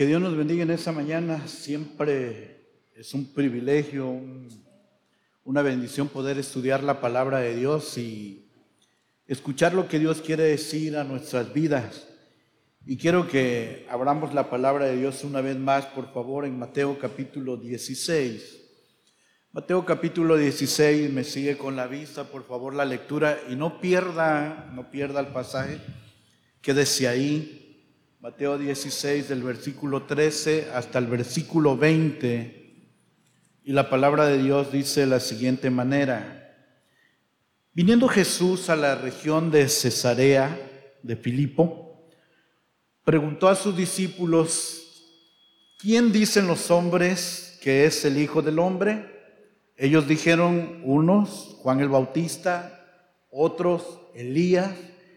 Que Dios nos bendiga en esta mañana. Siempre es un privilegio, una bendición poder estudiar la palabra de Dios y escuchar lo que Dios quiere decir a nuestras vidas. Y quiero que abramos la palabra de Dios una vez más, por favor, en Mateo capítulo 16. Mateo capítulo 16, me sigue con la vista, por favor, la lectura y no pierda, no pierda el pasaje, quédese ahí. Mateo 16 del versículo 13 hasta el versículo 20. Y la palabra de Dios dice de la siguiente manera. Viniendo Jesús a la región de Cesarea de Filipo, preguntó a sus discípulos, ¿quién dicen los hombres que es el Hijo del Hombre? Ellos dijeron, unos, Juan el Bautista, otros, Elías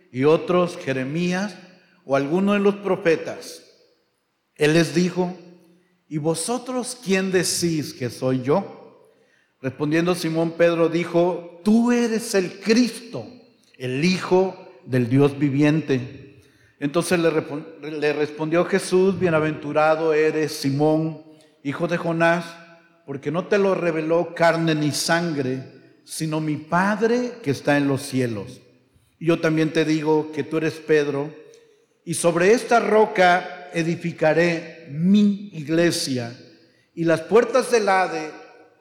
y otros, Jeremías o alguno de los profetas. Él les dijo, ¿y vosotros quién decís que soy yo? Respondiendo Simón Pedro dijo, tú eres el Cristo, el Hijo del Dios viviente. Entonces le, le respondió Jesús, bienaventurado eres Simón, hijo de Jonás, porque no te lo reveló carne ni sangre, sino mi Padre que está en los cielos. Y yo también te digo que tú eres Pedro, y sobre esta roca edificaré mi iglesia, y las puertas del Hade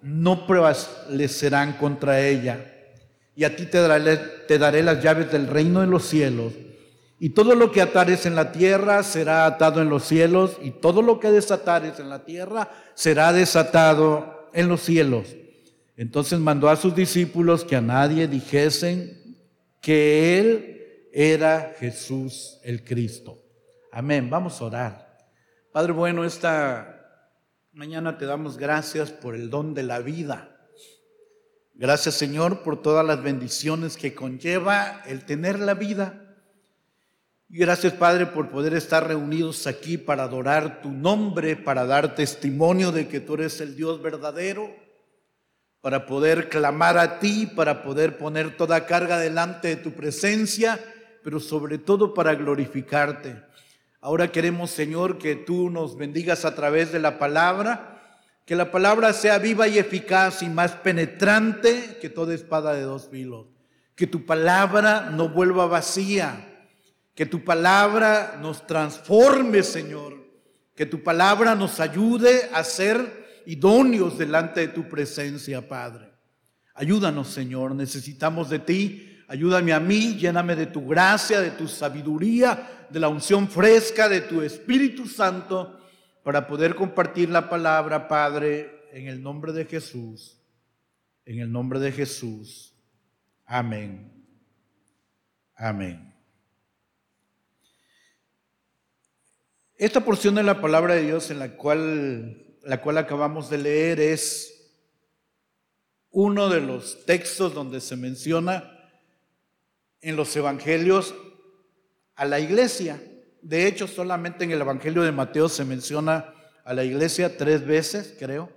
no prevalecerán contra ella. Y a ti te daré, te daré las llaves del reino de los cielos. Y todo lo que atares en la tierra será atado en los cielos, y todo lo que desatares en la tierra será desatado en los cielos. Entonces mandó a sus discípulos que a nadie dijesen que él era Jesús el Cristo. Amén. Vamos a orar. Padre bueno, esta mañana te damos gracias por el don de la vida. Gracias Señor por todas las bendiciones que conlleva el tener la vida. Y gracias Padre por poder estar reunidos aquí para adorar tu nombre, para dar testimonio de que tú eres el Dios verdadero, para poder clamar a ti, para poder poner toda carga delante de tu presencia pero sobre todo para glorificarte. Ahora queremos, Señor, que tú nos bendigas a través de la palabra, que la palabra sea viva y eficaz y más penetrante que toda espada de dos filos. Que tu palabra no vuelva vacía, que tu palabra nos transforme, Señor, que tu palabra nos ayude a ser idóneos delante de tu presencia, Padre. Ayúdanos, Señor, necesitamos de ti Ayúdame a mí, lléname de tu gracia, de tu sabiduría, de la unción fresca de tu Espíritu Santo para poder compartir la palabra, Padre, en el nombre de Jesús. En el nombre de Jesús. Amén. Amén. Esta porción de la palabra de Dios en la cual, la cual acabamos de leer es uno de los textos donde se menciona en los evangelios a la iglesia. De hecho, solamente en el evangelio de Mateo se menciona a la iglesia tres veces, creo.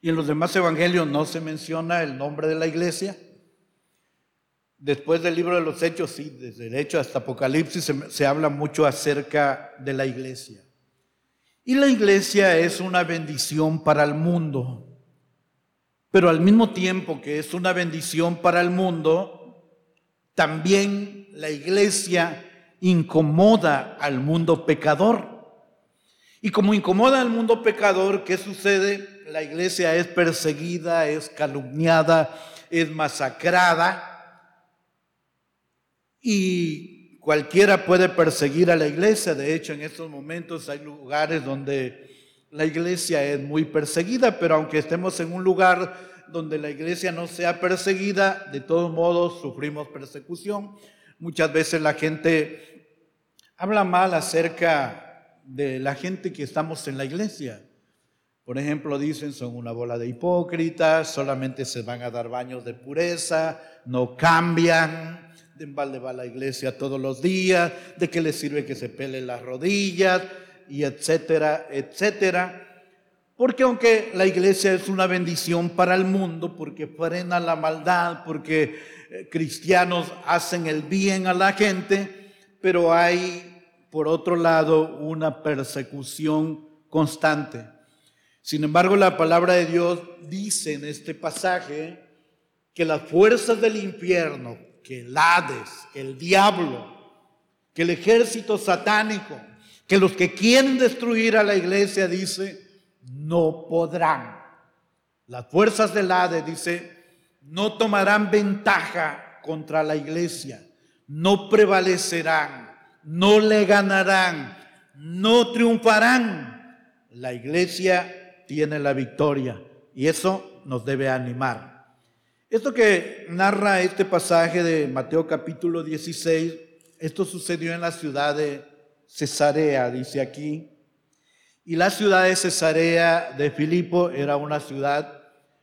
Y en los demás evangelios no se menciona el nombre de la iglesia. Después del libro de los Hechos, sí, desde el Hecho hasta Apocalipsis se, se habla mucho acerca de la iglesia. Y la iglesia es una bendición para el mundo. Pero al mismo tiempo que es una bendición para el mundo, también la iglesia incomoda al mundo pecador. Y como incomoda al mundo pecador, ¿qué sucede? La iglesia es perseguida, es calumniada, es masacrada. Y cualquiera puede perseguir a la iglesia. De hecho, en estos momentos hay lugares donde la iglesia es muy perseguida, pero aunque estemos en un lugar donde la iglesia no sea perseguida, de todos modos sufrimos persecución. Muchas veces la gente habla mal acerca de la gente que estamos en la iglesia. Por ejemplo, dicen son una bola de hipócritas, solamente se van a dar baños de pureza, no cambian, de balde va la iglesia todos los días, de qué les sirve que se pele las rodillas, y etcétera, etcétera. Porque aunque la iglesia es una bendición para el mundo, porque frena la maldad, porque eh, cristianos hacen el bien a la gente, pero hay por otro lado, una persecución constante. Sin embargo, la palabra de Dios dice en este pasaje que las fuerzas del infierno, que el Hades, que el diablo, que el ejército satánico, que los que quieren destruir a la iglesia, dice, no podrán. Las fuerzas del Hades, dice, no tomarán ventaja contra la iglesia, no prevalecerán, no le ganarán, no triunfarán. La iglesia tiene la victoria y eso nos debe animar. Esto que narra este pasaje de Mateo capítulo 16, esto sucedió en la ciudad de Cesarea, dice aquí. Y la ciudad de Cesarea de Filipo era una ciudad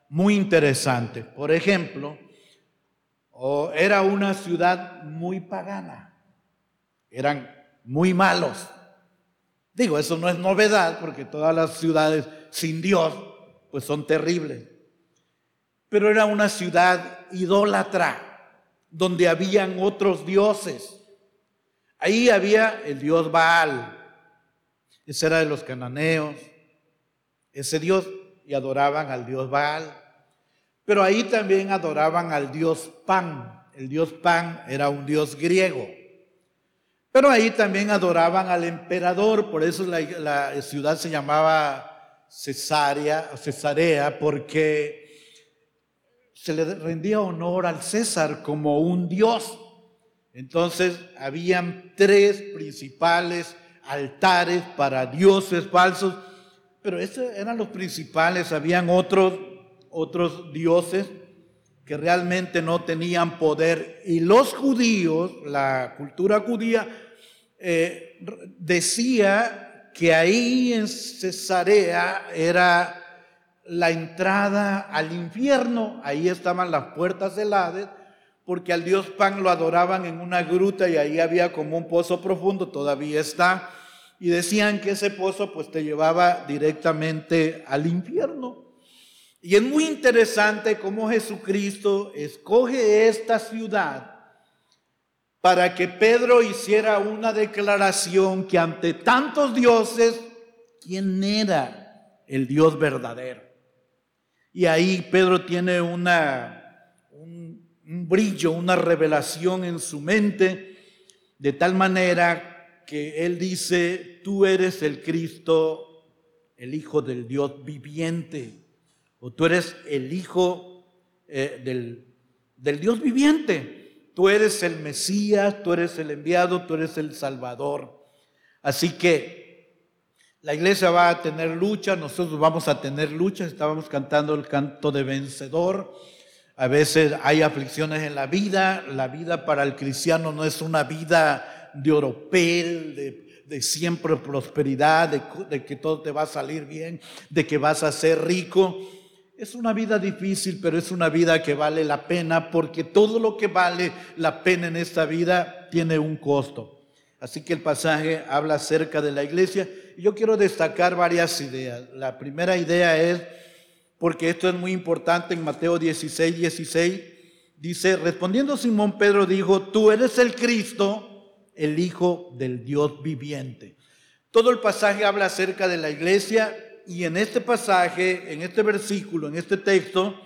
muy interesante. Por ejemplo, era una ciudad muy pagana. Eran muy malos. Digo, eso no es novedad porque todas las ciudades sin Dios pues son terribles pero era una ciudad idólatra, donde habían otros dioses. Ahí había el dios Baal, ese era de los cananeos, ese dios, y adoraban al dios Baal. Pero ahí también adoraban al dios Pan. El dios Pan era un dios griego. Pero ahí también adoraban al emperador, por eso la, ciudad se llamaba Cesarea, Cesarea, porque se le rendía honor al César como un dios. Entonces habían tres principales altares para dioses falsos, pero esos eran los principales, habían otros otros dioses que realmente no tenían poder. Y los judíos, la cultura judía eh, decía que ahí en Cesarea era la entrada al infierno, ahí estaban las puertas del Hades, porque al dios Pan lo adoraban en una gruta y ahí había como un pozo profundo, todavía está, y decían que ese pozo pues te llevaba directamente al infierno. Y es muy interesante cómo Jesucristo escoge esta ciudad para que Pedro hiciera una declaración que ante tantos dioses, ¿quién era el Dios verdadero? Y ahí Pedro tiene una, un, brillo, una revelación en su mente, de tal manera que él dice, tú eres el Cristo, el Hijo del Dios viviente, o tú eres el Hijo eh, del, del Dios viviente, tú eres el Mesías, tú eres el enviado, tú eres el Salvador. Así que la iglesia va a tener lucha, nosotros vamos a tener lucha, estábamos cantando el canto de vencedor. A veces hay aflicciones en la vida, la vida para el cristiano no es una vida de oropel, de, siempre prosperidad, de, de que todo te va a salir bien, de que vas a ser rico. Es una vida difícil, pero es una vida que vale la pena porque todo lo que vale la pena en esta vida tiene un costo. Así que el pasaje habla acerca de la iglesia yo quiero destacar varias ideas. La primera idea es, porque esto es muy importante en Mateo 16, 16, dice, respondiendo Simón Pedro dijo, tú eres el Cristo, el Hijo del Dios viviente. Todo el pasaje habla acerca de la iglesia y en este pasaje, en este versículo, en este texto,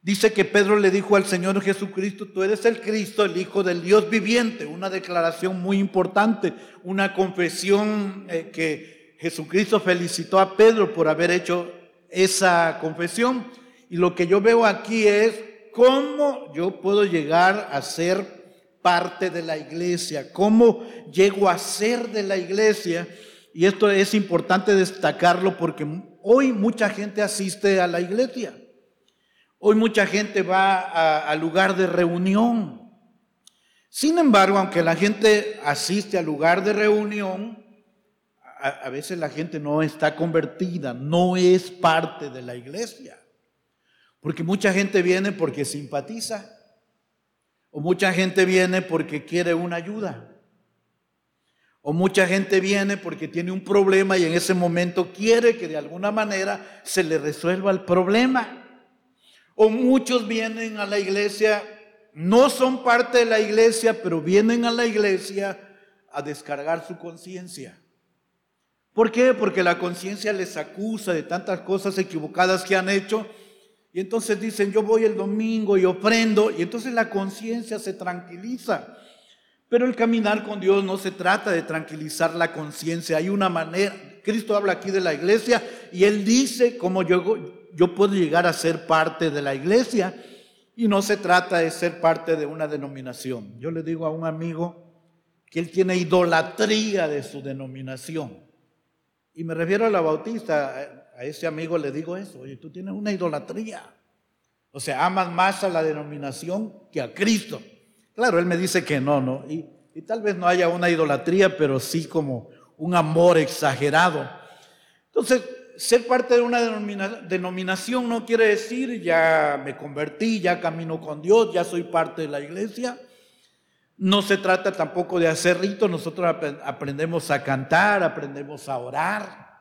Dice que Pedro le dijo al Señor Jesucristo, tú eres el Cristo, el Hijo del Dios viviente. Una declaración muy importante, una confesión eh, que Jesucristo felicitó a Pedro por haber hecho esa confesión. Y lo que yo veo aquí es cómo yo puedo llegar a ser parte de la iglesia, cómo llego a ser de la iglesia. Y esto es importante destacarlo porque hoy mucha gente asiste a la iglesia. Hoy mucha gente va al lugar de reunión. Sin embargo, aunque la gente asiste al lugar de reunión, a, veces la gente no está convertida, no es parte de la iglesia. Porque mucha gente viene porque simpatiza. O mucha gente viene porque quiere una ayuda. O mucha gente viene porque tiene un problema y en ese momento quiere que de alguna manera se le resuelva el problema. O muchos vienen a la iglesia, no son parte de la iglesia, pero vienen a la iglesia a descargar su conciencia. ¿Por qué? Porque la conciencia les acusa de tantas cosas equivocadas que han hecho. Y entonces dicen, yo voy el domingo y ofrendo. Y entonces la conciencia se tranquiliza. Pero el caminar con Dios no se trata de tranquilizar la conciencia. Hay una manera, Cristo habla aquí de la iglesia y Él dice cómo yo, yo puedo llegar a ser parte de la iglesia. Y no se trata de ser parte de una denominación. Yo le digo a un amigo que él tiene idolatría de su denominación. Y me refiero a la bautista, a ese amigo le digo eso, oye, tú tienes una idolatría. O sea, amas más a la denominación que a Cristo. Claro, él me dice que no, ¿no? Y, y tal vez no haya una idolatría, pero sí como un amor exagerado. Entonces, ser parte de una denominación no quiere decir ya me convertí, ya camino con Dios, ya soy parte de la iglesia. No se trata tampoco de hacer ritos, nosotros aprendemos a cantar, aprendemos a orar,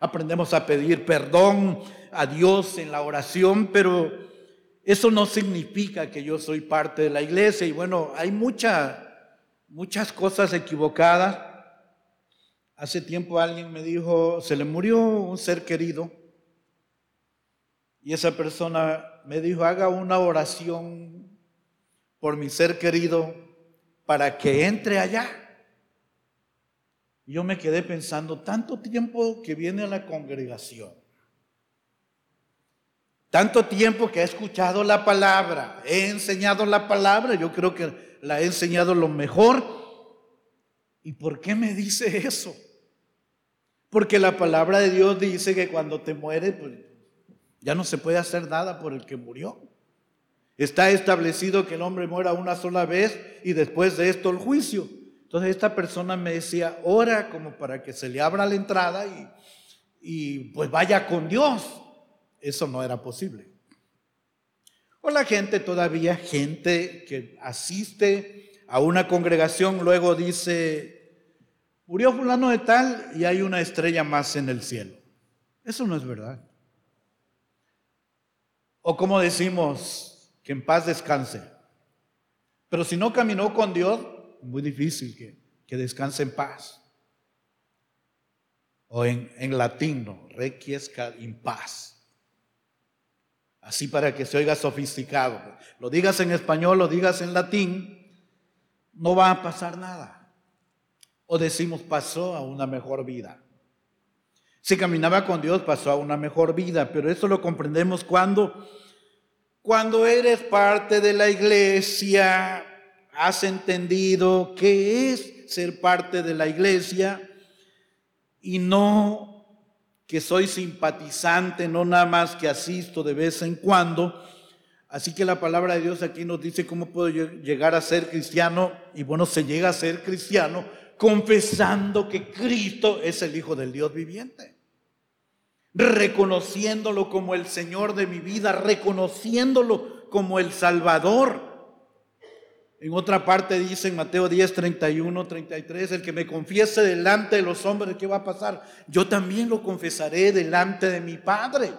aprendemos a pedir perdón a Dios en la oración, pero eso no significa que yo soy parte de la iglesia. Y bueno, hay muchas muchas cosas equivocadas. Hace tiempo alguien me dijo, se le murió un ser querido y esa persona me dijo, haga una oración por mi ser querido para que entre allá. Yo me quedé pensando, tanto tiempo que viene a la congregación, tanto tiempo que he escuchado la palabra, he enseñado la palabra, yo creo que la he enseñado lo mejor. ¿Y por qué me dice eso? Porque la palabra de Dios dice que cuando te mueres, pues ya no se puede hacer nada por el que murió. Está establecido que el hombre muera una sola vez y después de esto el juicio. Entonces esta persona me decía, ora como para que se le abra la entrada y, y pues vaya con Dios. Eso no era posible. O la gente todavía, gente que asiste a una congregación, luego dice, murió fulano de tal y hay una estrella más en el cielo. Eso no es verdad. O como decimos, que en paz descanse. Pero si no caminó con Dios, muy difícil que, que descanse en paz. O en, en latín, no, requiesca in paz. Así para que se oiga sofisticado. Lo digas en español, lo digas en latín, no va a pasar nada. O decimos pasó a una mejor vida. Si caminaba con Dios, pasó a una mejor vida, pero eso lo comprendemos cuando, cuando eres parte de la iglesia, has entendido qué es ser parte de la iglesia y no que soy simpatizante, no nada más que asisto de vez en cuando. Así que la palabra de Dios aquí nos dice cómo puedo llegar a ser cristiano. Y bueno, se llega a ser cristiano confesando que Cristo es el Hijo del Dios viviente. Reconociéndolo como el Señor de mi vida, reconociéndolo como el Salvador en otra parte dice en Mateo 10, 31, 33, el que me confiese delante de los hombres, ¿qué va a pasar? Yo también lo confesaré delante de mi Padre.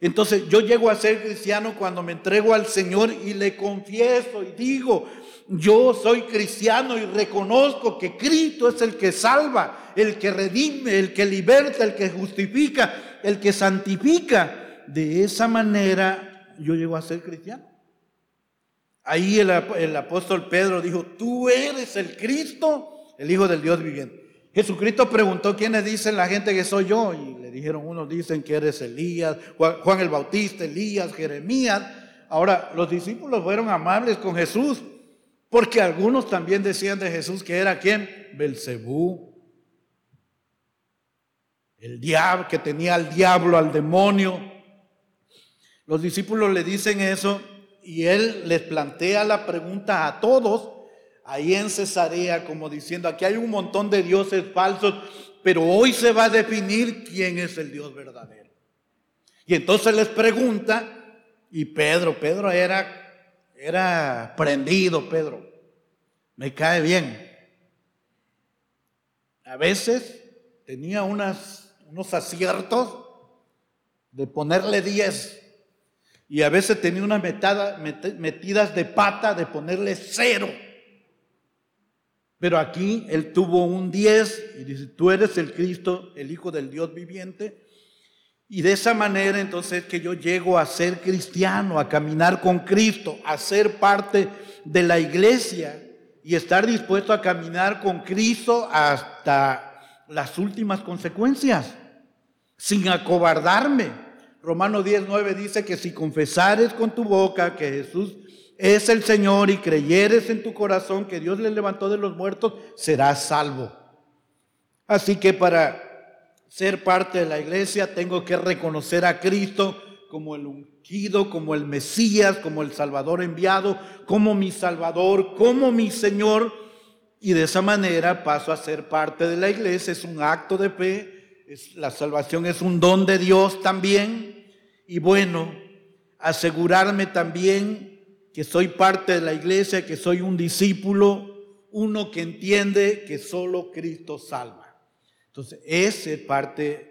Entonces yo llego a ser cristiano cuando me entrego al Señor y le confieso y digo, yo soy cristiano y reconozco que Cristo es el que salva, el que redime, el que liberta, el que justifica, el que santifica. De esa manera yo llego a ser cristiano. Ahí el, apóstol Pedro dijo, tú eres el Cristo, el Hijo del Dios viviente. Jesucristo preguntó, ¿quiénes dicen la gente que soy yo? Y le dijeron, unos dicen que eres Elías, Juan el Bautista, Elías, Jeremías. Ahora, los discípulos fueron amables con Jesús, porque algunos también decían de Jesús que era quién? Belcebú. El diablo, que tenía al diablo, al demonio. Los discípulos le dicen eso y él les plantea la pregunta a todos ahí en Cesarea como diciendo, aquí hay un montón de dioses falsos, pero hoy se va a definir quién es el Dios verdadero. Y entonces les pregunta, y Pedro, Pedro era, era prendido, Pedro, me cae bien. A veces tenía unos aciertos de ponerle 10 y a veces tenía unas metidas de pata de ponerle cero. Pero aquí él tuvo un 10 y dice, tú eres el Cristo, el Hijo del Dios viviente. Y de esa manera entonces que yo llego a ser cristiano, a caminar con Cristo, a ser parte de la iglesia y estar dispuesto a caminar con Cristo hasta las últimas consecuencias, sin acobardarme. Romano 10.9 dice que si confesares con tu boca que Jesús es el Señor y creyeres en tu corazón que Dios le levantó de los muertos, serás salvo. Así que para ser parte de la iglesia tengo que reconocer a Cristo como el ungido, como el Mesías, como el Salvador enviado, como mi Salvador, como mi Señor. Y de esa manera paso a ser parte de la iglesia. Es un acto de fe. La salvación es un don de Dios también. Y bueno, asegurarme también que soy parte de la iglesia, que soy un discípulo, uno que entiende que solo Cristo salva. Entonces, esa es parte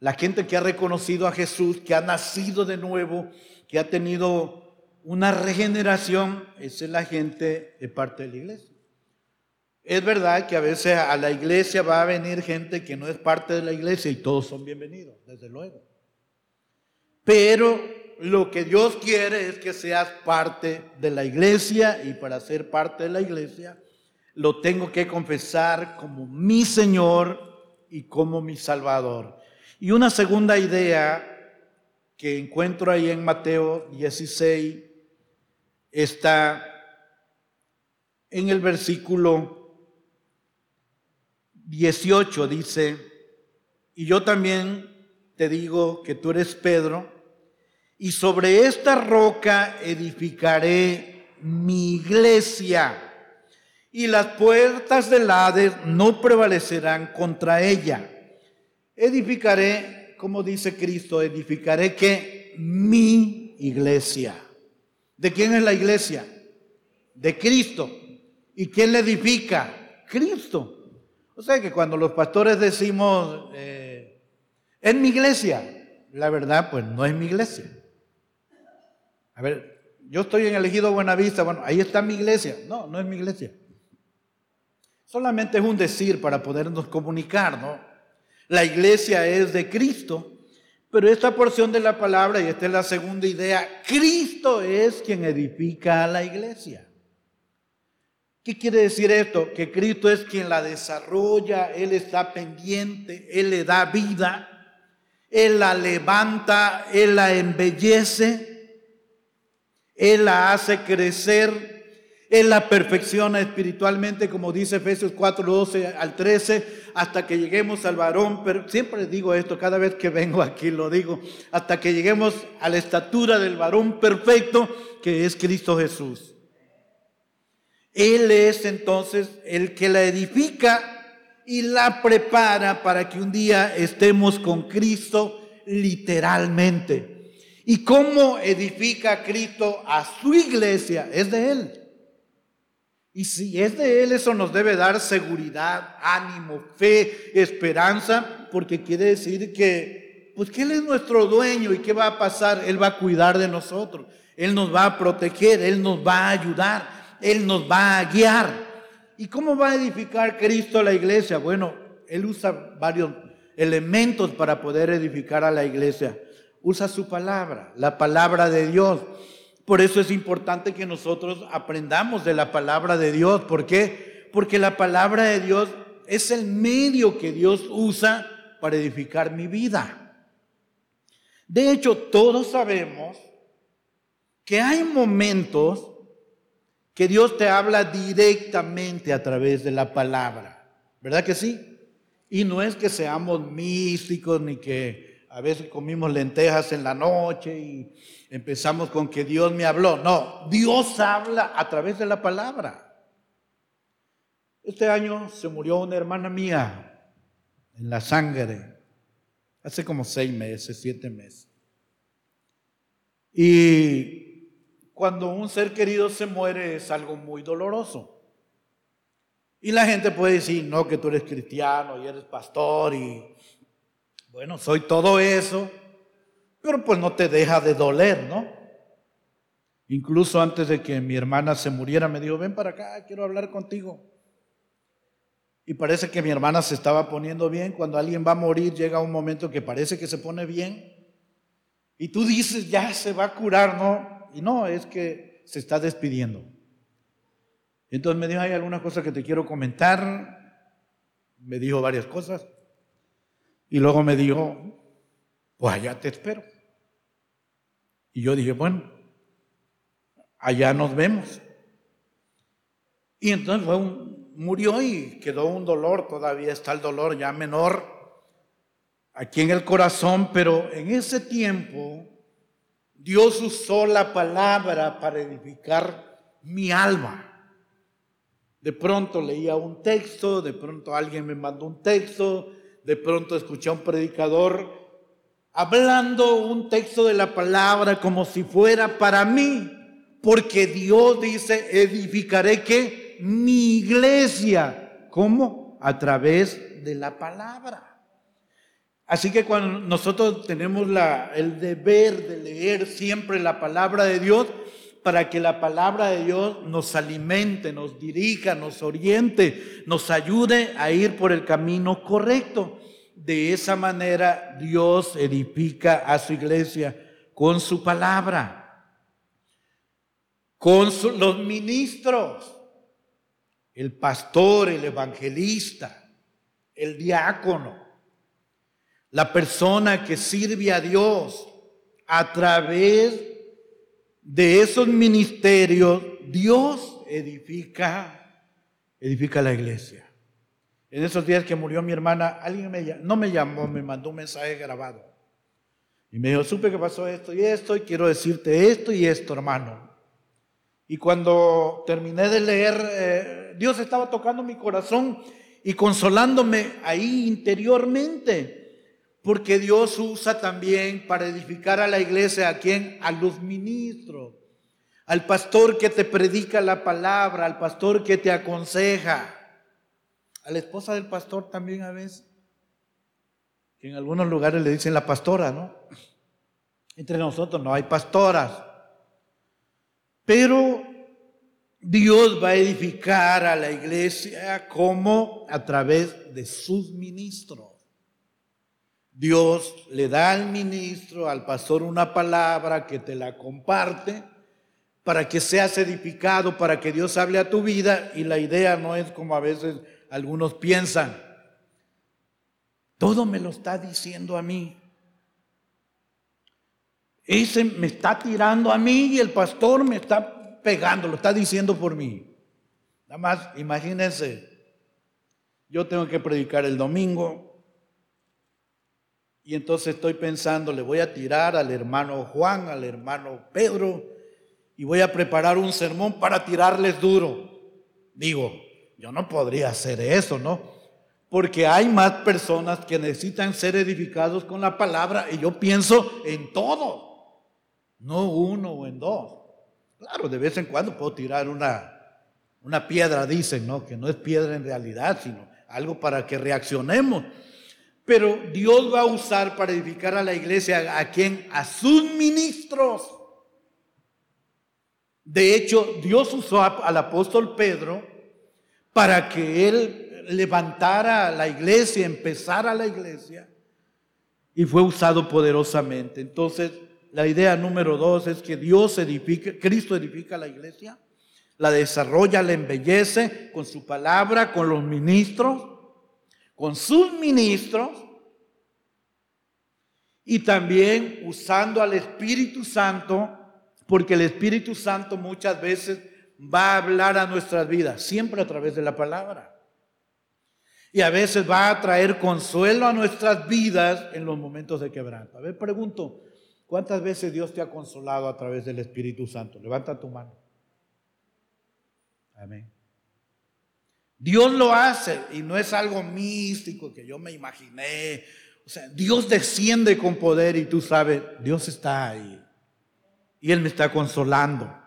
la gente que ha reconocido a Jesús, que ha nacido de nuevo, que ha tenido una regeneración, esa es la gente de parte de la iglesia. Es verdad que a veces a la iglesia va a venir gente que no es parte de la iglesia y todos son bienvenidos, desde luego. Pero lo que Dios quiere es que seas parte de la iglesia y para ser parte de la iglesia lo tengo que confesar como mi Señor y como mi Salvador. Y una segunda idea que encuentro ahí en Mateo 16 está en el versículo 18, dice, y yo también te digo que tú eres Pedro, y sobre esta roca edificaré mi iglesia, y las puertas del Hades no prevalecerán contra ella edificaré, como dice Cristo, edificaré que mi iglesia. ¿De quién es la iglesia? De Cristo. ¿Y quién la edifica? Cristo. O sea que cuando los pastores decimos, eh, en mi iglesia, la verdad, pues no es mi iglesia. A ver, yo estoy en elegido Buenavista, bueno, ahí está mi iglesia. No, no es mi iglesia. Solamente es un decir para podernos comunicar, ¿no? La iglesia es de Cristo. Pero esta porción de la palabra, y esta es la segunda idea, Cristo es quien edifica a la iglesia. ¿Qué quiere decir esto? Que Cristo es quien la desarrolla, Él está pendiente, Él le da vida, Él la levanta, Él la embellece, Él la hace crecer, él la perfecciona espiritualmente, como dice Efesios 4, 12 al 13, hasta que lleguemos al varón. Pero siempre digo esto, cada vez que vengo aquí lo digo, hasta que lleguemos a la estatura del varón perfecto, que es Cristo Jesús. Él es entonces el que la edifica y la prepara para que un día estemos con Cristo literalmente. ¿Y cómo edifica Cristo a su iglesia? Es de Él. Y si es de Él, eso nos debe dar seguridad, ánimo, fe, esperanza, porque quiere decir que, pues que Él es nuestro dueño y qué va a pasar, Él va a cuidar de nosotros, Él nos va a proteger, Él nos va a ayudar, Él nos va a guiar. ¿Y cómo va a edificar Cristo la iglesia? Bueno, Él usa varios elementos para poder edificar a la iglesia. Usa su palabra, la palabra de Dios. Por eso es importante que nosotros aprendamos de la palabra de Dios. ¿Por qué? Porque la palabra de Dios es el medio que Dios usa para edificar mi vida. De hecho, todos sabemos que hay momentos que Dios te habla directamente a través de la palabra. ¿Verdad que sí? Y no es que seamos místicos ni que a veces comimos lentejas en la noche y empezamos con que Dios me habló. No, Dios habla a través de la palabra. Este año se murió una hermana mía en la sangre, hace como seis meses, siete meses. Y cuando un ser querido se muere es algo muy doloroso. Y la gente puede decir, no, que tú eres cristiano y eres pastor y bueno, soy todo eso, pero pues no te deja de doler, ¿no? Incluso antes de que mi hermana se muriera me dijo, ven para acá, quiero hablar contigo. Y parece que mi hermana se estaba poniendo bien. Cuando alguien va a morir, llega un momento que parece que se pone bien. Y tú dices, ya se va a curar, ¿no? Y no, es que se está despidiendo. Entonces me dijo, hay alguna cosa que te quiero comentar. Me dijo varias cosas. Y luego me dijo, pues allá te espero. Y yo dije, bueno, allá nos vemos. Y entonces fue un, murió y quedó un dolor, todavía está el dolor ya menor aquí en el corazón, pero en ese tiempo Dios usó la palabra para edificar mi alma. De pronto leía un texto, de pronto alguien me mandó un texto, de pronto escuché a un predicador hablando un texto de la palabra como si fuera para mí, porque Dios dice, edificaré que mi iglesia, ¿cómo? A través de la palabra. Así que cuando nosotros tenemos la, el deber de leer siempre la palabra de Dios, para que la palabra de Dios nos alimente, nos dirija, nos oriente, nos ayude a ir por el camino correcto. De esa manera Dios edifica a su iglesia con su palabra, con los ministros, el pastor, el evangelista, el diácono, la persona que sirve a Dios a través de esos ministerios, Dios edifica, edifica la iglesia. En esos días que murió mi hermana, alguien me, no me llamó, me mandó un mensaje grabado. Y me dijo, supe que pasó esto y esto, y quiero decirte esto y esto, hermano. Y cuando terminé de leer, eh, Dios estaba tocando mi corazón y consolándome ahí interiormente, porque Dios usa también para edificar a la iglesia a quien, a los ministros, al pastor que te predica la palabra, al pastor que te aconseja a la esposa del pastor también a veces, en algunos lugares le dicen la pastora, ¿no? Entre nosotros no hay pastoras. Pero Dios va a edificar a la iglesia como a través de sus ministros. Dios le da al ministro, al pastor, una palabra que te la comparte para que seas edificado, para que Dios hable a tu vida. Y la idea no es como a veces algunos piensan, todo me lo está diciendo a mí. Ese me está tirando a mí y el pastor me está pegando, lo está diciendo por mí. Nada más, imagínense, yo tengo que predicar el domingo y entonces estoy pensando, le voy a tirar al hermano Juan, al hermano Pedro y voy a preparar un sermón para tirarles duro. Digo, yo no podría hacer eso, ¿no? Porque hay más personas que necesitan ser edificados con la palabra y yo pienso en todo, no uno o en dos. Claro, de vez en cuando puedo tirar una, una piedra, dicen, ¿no? Que no es piedra en realidad, sino algo para que reaccionemos. Pero Dios va a usar para edificar a la iglesia a quien? A sus ministros. De hecho, Dios usó al apóstol Pedro para que él levantara la iglesia, empezara la iglesia, y fue usado poderosamente. Entonces, la idea número dos es que Dios edifica, Cristo edifica la iglesia, la desarrolla, la embellece con su palabra, con los ministros, con sus ministros, y también usando al Espíritu Santo, porque el Espíritu Santo muchas veces va a hablar a nuestras vidas, siempre a través de la palabra. Y a veces va a traer consuelo a nuestras vidas en los momentos de quebranto. A ver, pregunto, ¿cuántas veces Dios te ha consolado a través del Espíritu Santo? Levanta tu mano. Amén. Dios lo hace y no es algo místico que yo me imaginé. O sea, Dios desciende con poder y tú sabes, Dios está ahí. Y Él me está consolando.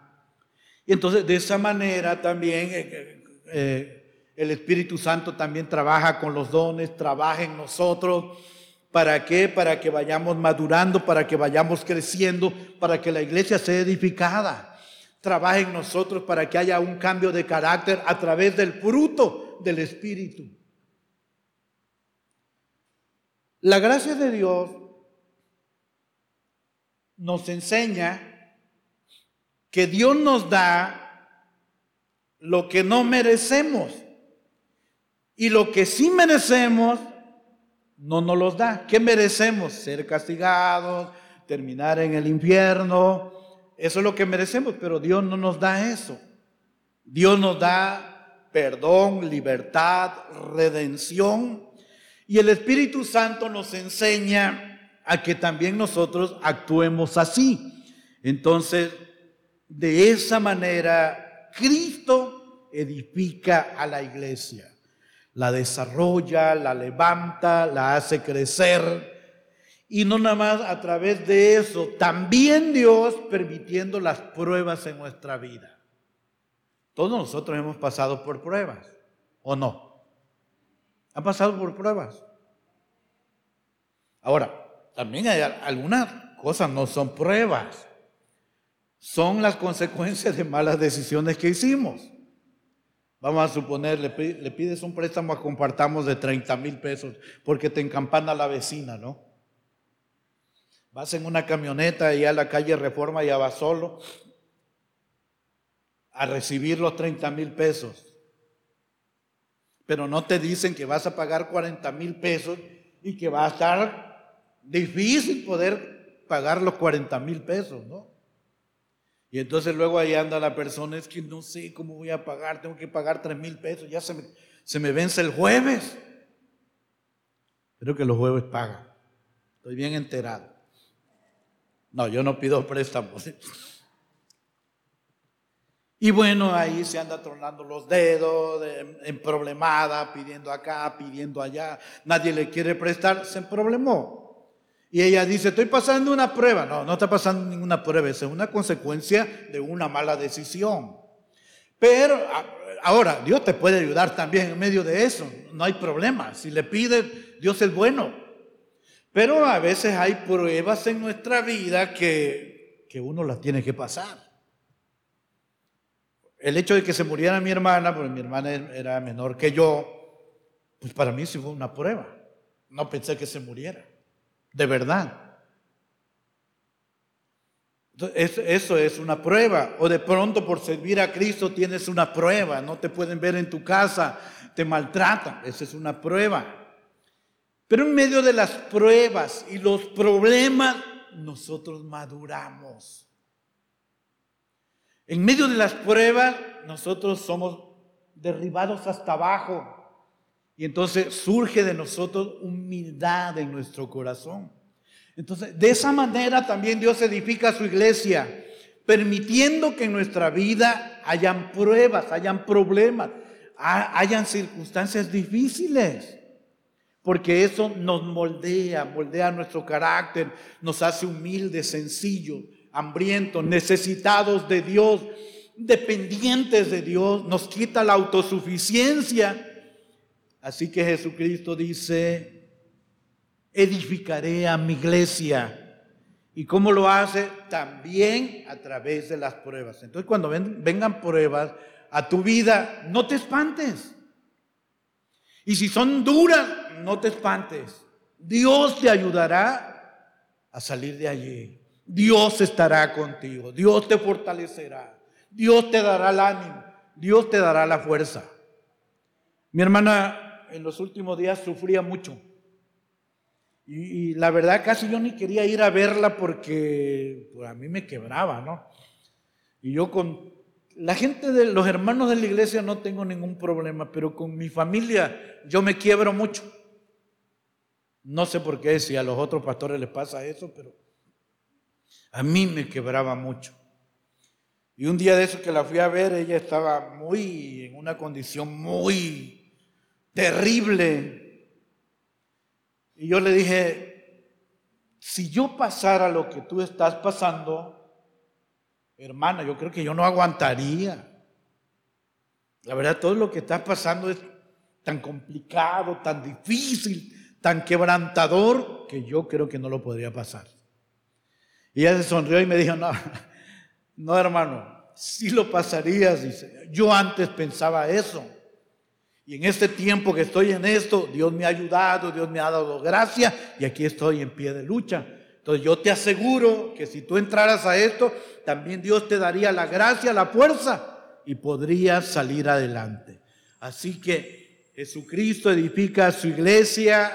Y entonces de esa manera también eh, eh, eh, el Espíritu Santo también trabaja con los dones, trabaja en nosotros. ¿Para qué? Para que vayamos madurando, para que vayamos creciendo, para que la iglesia sea edificada. Trabaja en nosotros para que haya un cambio de carácter a través del fruto del Espíritu. La gracia de Dios nos enseña que Dios nos da lo que no merecemos y lo que sí merecemos no nos los da. ¿Qué merecemos? Ser castigados, terminar en el infierno. Eso es lo que merecemos, pero Dios no nos da eso. Dios nos da perdón, libertad, redención. Y el Espíritu Santo nos enseña a que también nosotros actuemos así. Entonces, de esa manera, Cristo edifica a la iglesia la desarrolla, la levanta, la hace crecer. Y no nada más a través de eso, también Dios permitiendo las pruebas en nuestra vida. Todos nosotros hemos pasado por pruebas, ¿o no? ¿Han pasado por pruebas? Ahora, también hay algunas cosas no son pruebas, son las consecuencias de malas decisiones que hicimos. Vamos a suponer, le, pides un préstamo a compartamos de 30 mil pesos porque te encampana la vecina, ¿no? Vas en una camioneta y a la calle Reforma y ya vas solo a recibir los 30 mil pesos. Pero no te dicen que vas a pagar 40 mil pesos y que va a estar difícil poder pagar los 40 mil pesos, ¿no? Y entonces luego ahí anda la persona, es que no sé cómo voy a pagar, tengo que pagar tres mil pesos, ya se me, se me vence el jueves. Creo que los jueves pagan. Estoy bien enterado. No, yo no pido préstamos. Y bueno, ahí se anda tronando los dedos, en problemada, pidiendo acá, pidiendo allá. Nadie le quiere prestar, se problemó. Y ella dice, estoy pasando una prueba. No, no está pasando ninguna prueba, es una consecuencia de una mala decisión. Pero ahora, Dios te puede ayudar también en medio de eso, no hay problema. Si le pide, Dios es bueno. Pero a veces hay pruebas en nuestra vida que, que uno las tiene que pasar. El hecho de que se muriera mi hermana, porque mi hermana era menor que yo, pues para mí sí fue una prueba. No pensé que se muriera de verdad. Eso es una prueba. O de pronto por servir a Cristo tienes una prueba. No te pueden ver en tu casa, te maltratan. Esa es una prueba. Pero en medio de las pruebas y los problemas, nosotros maduramos. En medio de las pruebas, nosotros somos derribados hasta abajo. Y entonces surge de nosotros humildad en nuestro corazón. Entonces, de esa manera también Dios edifica su iglesia, permitiendo que en nuestra vida hayan pruebas, hayan problemas, hayan circunstancias difíciles. Porque eso nos moldea, moldea nuestro carácter, nos hace humildes, sencillos, hambrientos, necesitados de Dios, dependientes de Dios, nos quita la autosuficiencia Así que Jesucristo dice, edificaré a mi iglesia. ¿Y cómo lo hace? También a través de las pruebas. Entonces cuando vengan pruebas a tu vida, no te espantes. Y si son duras, no te espantes. Dios te ayudará a salir de allí. Dios estará contigo. Dios te fortalecerá. Dios te dará el ánimo. Dios te dará la fuerza. Mi hermana en los últimos días sufría mucho. Y, la verdad casi yo ni quería ir a verla porque pues, a mí me quebraba, ¿no? Y yo con la gente de los hermanos de la iglesia no tengo ningún problema, pero con mi familia yo me quiebro mucho. No sé por qué, si a los otros pastores les pasa eso, pero a mí me quebraba mucho. Y un día de eso que la fui a ver, ella estaba muy, en una condición muy terrible. Y yo le dije, si yo pasara lo que tú estás pasando, hermana, yo creo que yo no aguantaría. La verdad, todo lo que está pasando es tan complicado, tan difícil, tan quebrantador, que yo creo que no lo podría pasar. Y ella se sonrió y me dijo, no, no hermano, si lo pasarías. Yo antes pensaba eso. Y en este tiempo que estoy en esto, Dios me ha ayudado, Dios me ha dado gracia y aquí estoy en pie de lucha. Entonces yo te aseguro que si tú entraras a esto, también Dios te daría la gracia, la fuerza y podrías salir adelante. Así que Jesucristo edifica su iglesia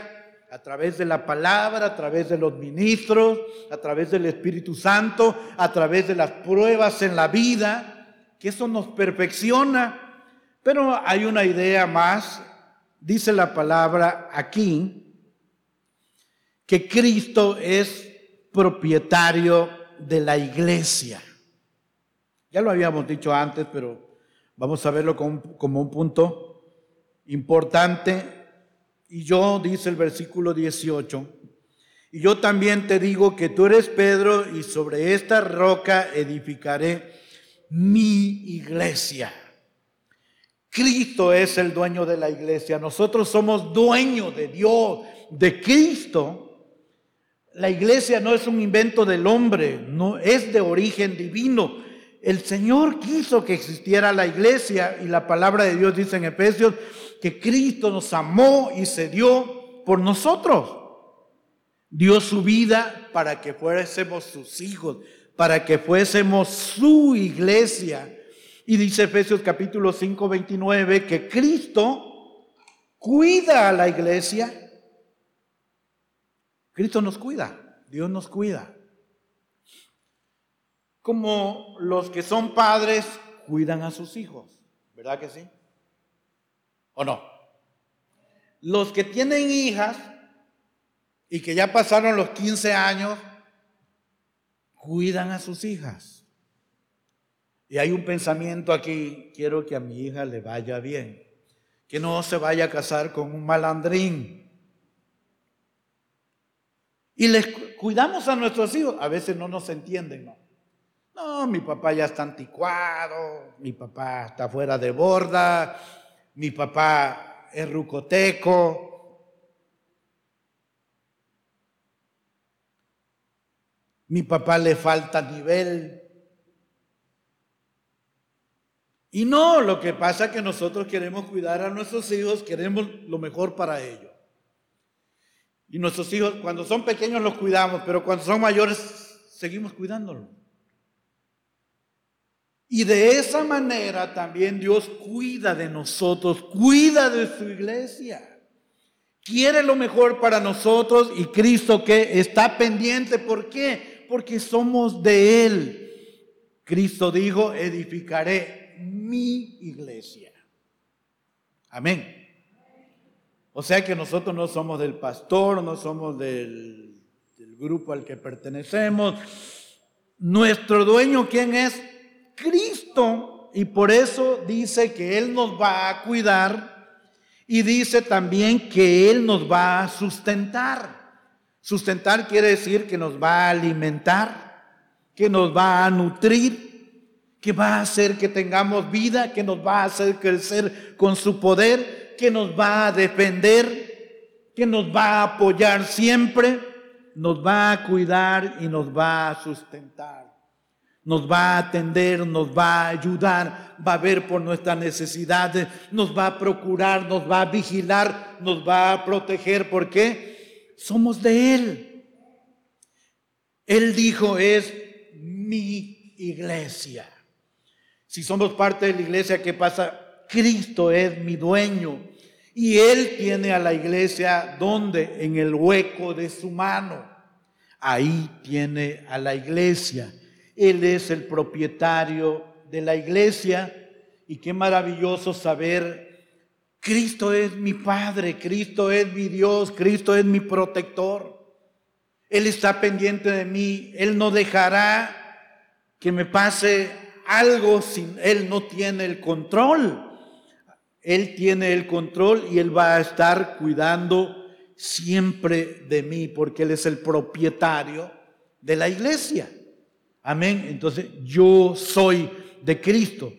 a través de la palabra, a través de los ministros, a través del Espíritu Santo, a través de las pruebas en la vida, que eso nos perfecciona. Pero hay una idea más, dice la palabra aquí, que Cristo es propietario de la iglesia. Ya lo habíamos dicho antes, pero vamos a verlo como, un punto importante y yo, dice el versículo 18, y yo también te digo que tú eres Pedro y sobre esta roca edificaré mi iglesia. Cristo es el dueño de la iglesia. Nosotros somos dueños de Dios, de Cristo. La iglesia no es un invento del hombre, no es de origen divino. El Señor quiso que existiera la iglesia y la palabra de Dios dice en Efesios que Cristo nos amó y se dio por nosotros. Dio su vida para que fuésemos sus hijos, para que fuésemos su iglesia. Y dice Efesios capítulo 5, 29 que Cristo cuida a la iglesia. Cristo nos cuida, Dios nos cuida. Como los que son padres cuidan a sus hijos, ¿verdad que sí? ¿O no? Los que tienen hijas y que ya pasaron los 15 años, cuidan a sus hijas. Y hay un pensamiento aquí, quiero que a mi hija le vaya bien, que no se vaya a casar con un malandrín. Y les cuidamos a nuestros hijos, a veces no nos entienden, ¿no? No, mi papá ya está anticuado, mi papá está fuera de borda, mi papá es rucoteco, mi papá le falta nivel. Y no, lo que pasa es que nosotros queremos cuidar a nuestros hijos, queremos lo mejor para ellos. Y nuestros hijos, cuando son pequeños los cuidamos, pero cuando son mayores, seguimos cuidándolos. Y de esa manera también Dios cuida de nosotros, cuida de su iglesia. Quiere lo mejor para nosotros y Cristo que está pendiente. ¿Por qué? Porque somos de Él. Cristo dijo, edificaré mi iglesia. Amén. O sea que nosotros no somos del pastor, no somos del, grupo al que pertenecemos. Nuestro dueño, ¿quién es? Cristo y por eso dice que Él nos va a cuidar y dice también que Él nos va a sustentar. Sustentar quiere decir que nos va a alimentar, que nos va a nutrir, que va a hacer que tengamos vida, que nos va a hacer crecer con su poder, que nos va a defender, que nos va a apoyar siempre, nos va a cuidar y nos va a sustentar nos va a atender, nos va a ayudar, va a ver por nuestras necesidades, nos va a procurar, nos va a vigilar, nos va a proteger. ¿Por qué? Somos de Él. Él dijo, es mi iglesia. Si somos parte de la iglesia, ¿qué pasa? Cristo es mi dueño. Y Él tiene a la iglesia donde? En el hueco de su mano. Ahí tiene a la iglesia. Él es el propietario de la iglesia y qué maravilloso saber, Cristo es mi Padre, Cristo es mi Dios, Cristo es mi protector. Él está pendiente de mí, Él no dejará que me pase algo sin Él no tiene el control. Él tiene el control y Él va a estar cuidando siempre de mí porque Él es el propietario de la iglesia. Amén. Entonces yo soy de Cristo.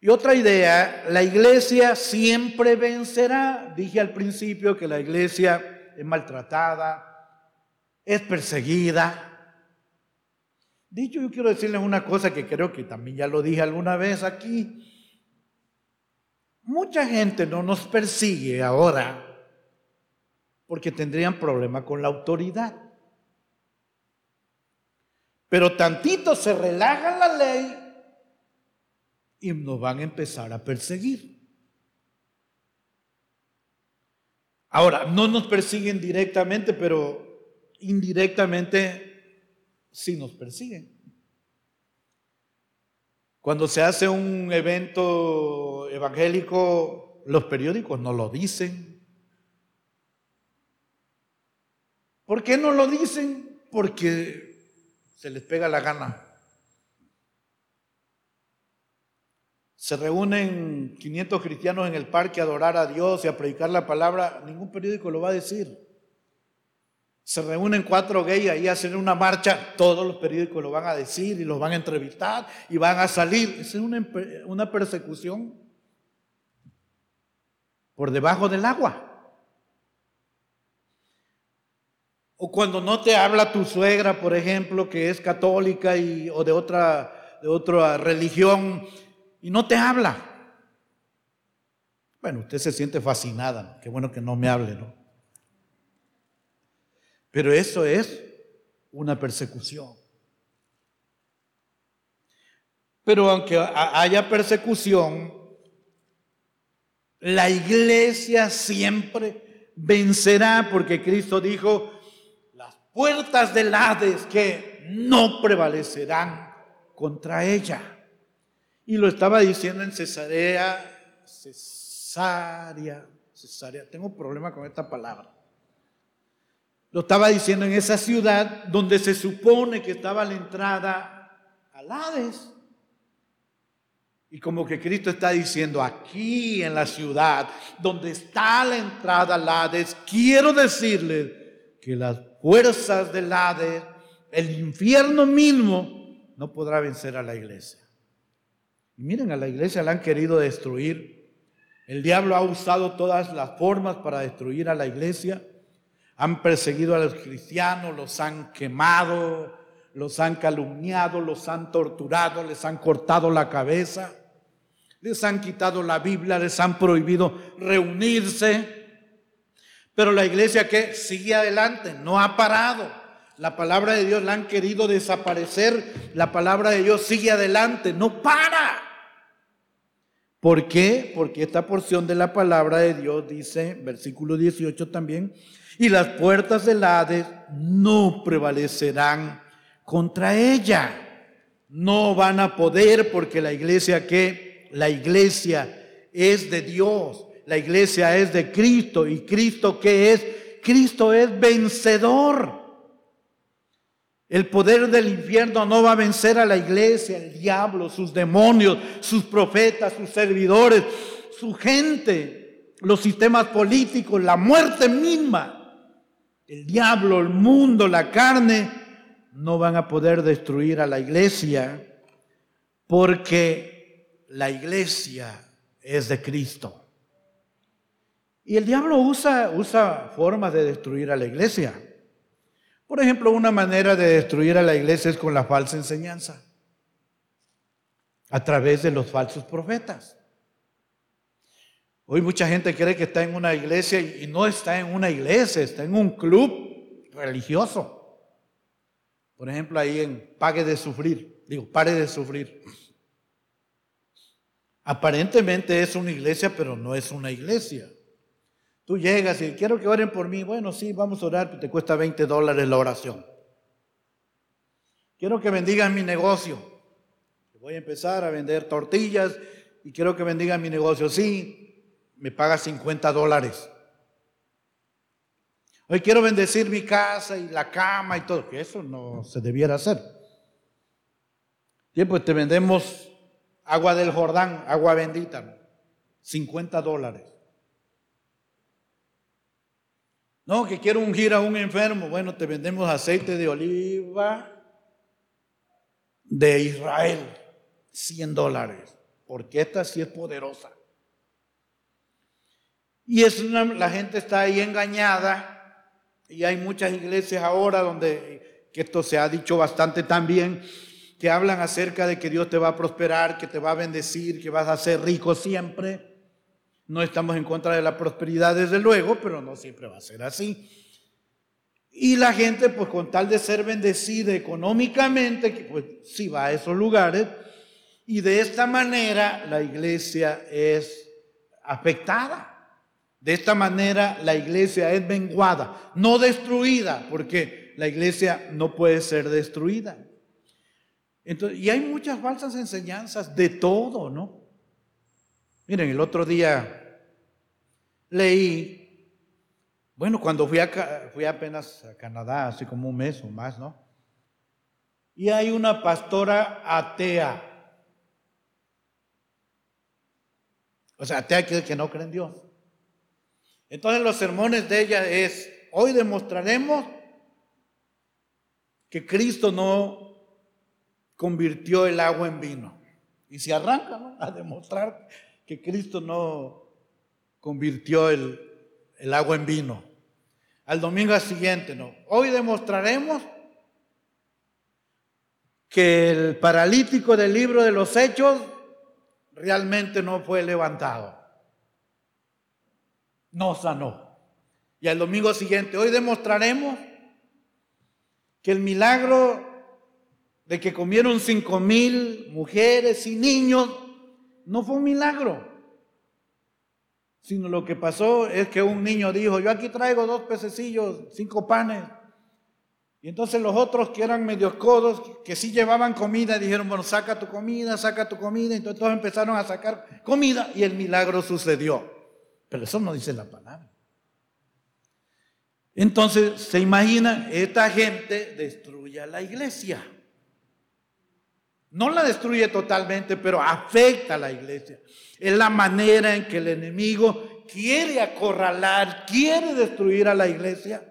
Y otra idea, la iglesia siempre vencerá. Dije al principio que la iglesia es maltratada, es perseguida. Dicho, yo quiero decirles una cosa que creo que también ya lo dije alguna vez aquí. mucha gente no nos persigue ahora porque tendrían problema con la autoridad. Pero tantito se relaja la ley y nos van a empezar a perseguir. Ahora, no nos persiguen directamente, pero indirectamente sí nos persiguen. Cuando se hace un evento evangélico, los periódicos no lo dicen. ¿Por qué no lo dicen? Porque se les pega la gana. Se reúnen 500 cristianos en el parque a adorar a Dios y a predicar la palabra, ningún periódico lo va a decir. Se reúnen cuatro gays ahí a una marcha, todos los periódicos lo van a decir y los van a entrevistar y van a salir. Es una, una persecución por debajo del agua. O cuando no te habla tu suegra, por ejemplo, que es católica y, o de otra, de otra religión, y no te habla. Bueno, usted se siente fascinada, qué bueno que no me hable, ¿no? Pero eso es una persecución. Pero aunque haya persecución, la iglesia siempre vencerá porque Cristo dijo, las puertas del Hades que no prevalecerán contra ella. Y lo estaba diciendo en Cesarea, Cesarea, Cesarea. Tengo un problema con esta palabra. Lo estaba diciendo en esa ciudad donde se supone que estaba la entrada al Hades. Y como que Cristo está diciendo, aquí en la ciudad donde está la entrada al Hades, quiero decirles que las fuerzas del Hades, el infierno mismo, no podrá vencer a la iglesia. Miren, a la iglesia la han querido destruir. El diablo ha usado todas las formas para destruir a la iglesia. Han perseguido a los cristianos, los han quemado, los han calumniado, los han torturado, les han cortado la cabeza, les han quitado la Biblia, les han prohibido reunirse. Pero la iglesia que sigue adelante, no ha parado. La palabra de Dios la han querido desaparecer. La palabra de Dios sigue adelante, no para. ¿Por qué? Porque esta porción de la palabra de Dios dice, versículo 18 también, y las puertas del Hades no prevalecerán contra ella. No van a poder porque la iglesia que la iglesia es de Dios, la iglesia es de Cristo y Cristo que es Cristo es vencedor. El poder del infierno no va a vencer a la iglesia, el diablo, sus demonios, sus profetas, sus servidores, su gente, los sistemas políticos, la muerte misma. El diablo, el mundo, la carne, no van a poder destruir a la iglesia porque la iglesia es de Cristo. Y el diablo usa, usa formas de destruir a la iglesia. Por ejemplo, una manera de destruir a la iglesia es con la falsa enseñanza, a través de los falsos profetas. Hoy mucha gente cree que está en una iglesia y no está en una iglesia, está en un club religioso. Por ejemplo, ahí en Pague de Sufrir, digo, pare de sufrir. Aparentemente es una iglesia, pero no es una iglesia. Tú llegas y quiero que oren por mí. Bueno, sí, vamos a orar, pero te cuesta 20 dólares la oración. Quiero que bendigan mi negocio. Voy a empezar a vender tortillas y quiero que bendigan mi negocio. Sí, me paga 50 dólares. Hoy quiero bendecir mi casa y la cama y todo. Que eso no se debiera hacer. Bien, pues te vendemos agua del Jordán, agua bendita. 50 dólares. No, que quiero ungir a un enfermo. Bueno, te vendemos aceite de oliva de Israel, 100 dólares, porque esta sí es poderosa. Y es la gente está ahí engañada y hay muchas iglesias ahora donde, que esto se ha dicho bastante también, que hablan acerca de que Dios te va a prosperar, que te va a bendecir, que vas a ser rico siempre. No estamos en contra de la prosperidad, desde luego, pero no siempre va a ser así. Y la gente, pues con tal de ser bendecida económicamente, pues sí va a esos lugares. Y de esta manera la iglesia es afectada. De esta manera la iglesia es menguada, no destruida, porque la iglesia no puede ser destruida. Entonces, y hay muchas falsas enseñanzas de todo, ¿no? Miren, el otro día leí, bueno, cuando fui, a, fui apenas a Canadá, así como un mes o más, ¿no? Y hay una pastora atea. O sea, atea que, que no cree en Dios. Entonces los sermones de ella es, hoy demostraremos que Cristo no convirtió el agua en vino. Y se arranca a demostrar que Cristo no convirtió el, el agua en vino. Al domingo siguiente, no. Hoy demostraremos que el paralítico del libro de los hechos realmente no fue levantado. No sanó. Y al domingo siguiente, hoy demostraremos que el milagro de que comieron cinco mil mujeres y niños, no fue un milagro. Sino lo que pasó es que un niño dijo, yo aquí traigo dos pececillos, cinco panes. Y entonces los otros que eran medios codos, que sí llevaban comida, dijeron, bueno, saca tu comida, saca tu comida. Entonces todos empezaron a sacar comida y el milagro sucedió. Pero eso no dice la palabra. Entonces, se imagina, esta gente destruye a la iglesia. No la destruye totalmente, pero afecta a la iglesia. Es la manera en que el enemigo quiere acorralar, quiere destruir a la iglesia.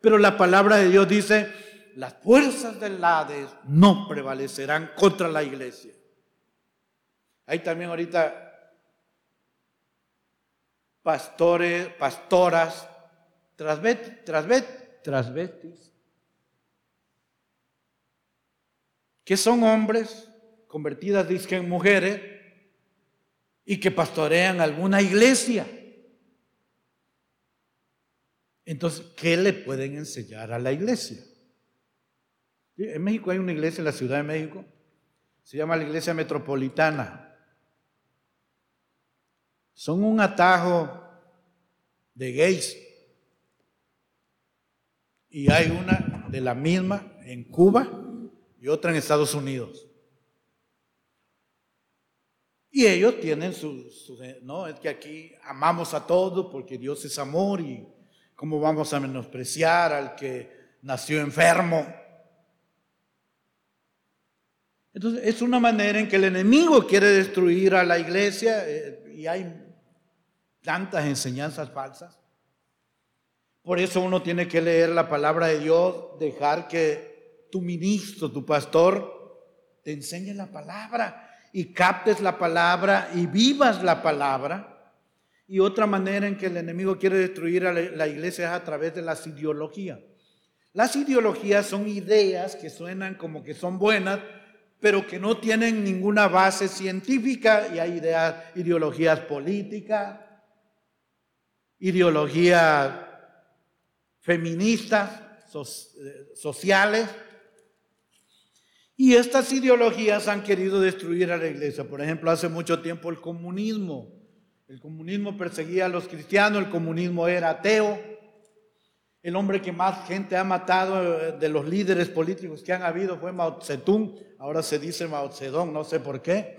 Pero la palabra de Dios dice, las fuerzas del Hades no prevalecerán contra la iglesia. Hay también ahorita pastores, pastoras, trasvestis, que son hombres convertidas, dicen en mujeres, y que pastorean alguna iglesia. Entonces, ¿qué le pueden enseñar a la iglesia? En México hay una iglesia en la Ciudad de México, se llama la Iglesia Metropolitana. Son un atajo de gays. Y hay una de la misma en Cuba y otra en Estados Unidos. Y ellos tienen su, no, es que aquí amamos a todos porque Dios es amor y cómo vamos a menospreciar al que nació enfermo. Entonces, es una manera en que el enemigo quiere destruir a la iglesia eh, y hay tantas enseñanzas falsas. Por eso uno tiene que leer la palabra de Dios, dejar que tu ministro, tu pastor, te enseñe la palabra y captes la palabra y vivas la palabra. Y otra manera en que el enemigo quiere destruir a la iglesia es a través de las ideologías. Las ideologías son ideas que suenan como que son buenas, pero que no tienen ninguna base científica y hay ideologías políticas, ideologías feministas, eh, sociales, y estas ideologías han querido destruir a la iglesia. Por ejemplo, hace mucho tiempo el comunismo. El comunismo perseguía a los cristianos, el comunismo era ateo. El hombre que más gente ha matado eh, de los líderes políticos que han habido fue Mao Zedong. Ahora se dice Mao Zedong, no sé por qué.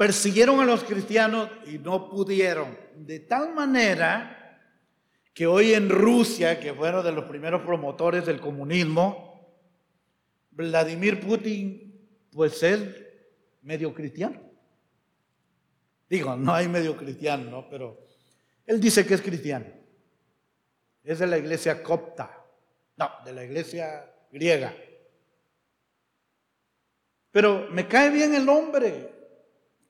Persiguieron a los cristianos y no pudieron. De tal manera que hoy en Rusia, que fueron de los primeros promotores del comunismo, Vladimir Putin, pues es medio cristiano. Digo, no hay medio cristiano, ¿no? Pero él dice que es cristiano. Es de la iglesia copta, no, de la iglesia griega. Pero me cae bien el hombre.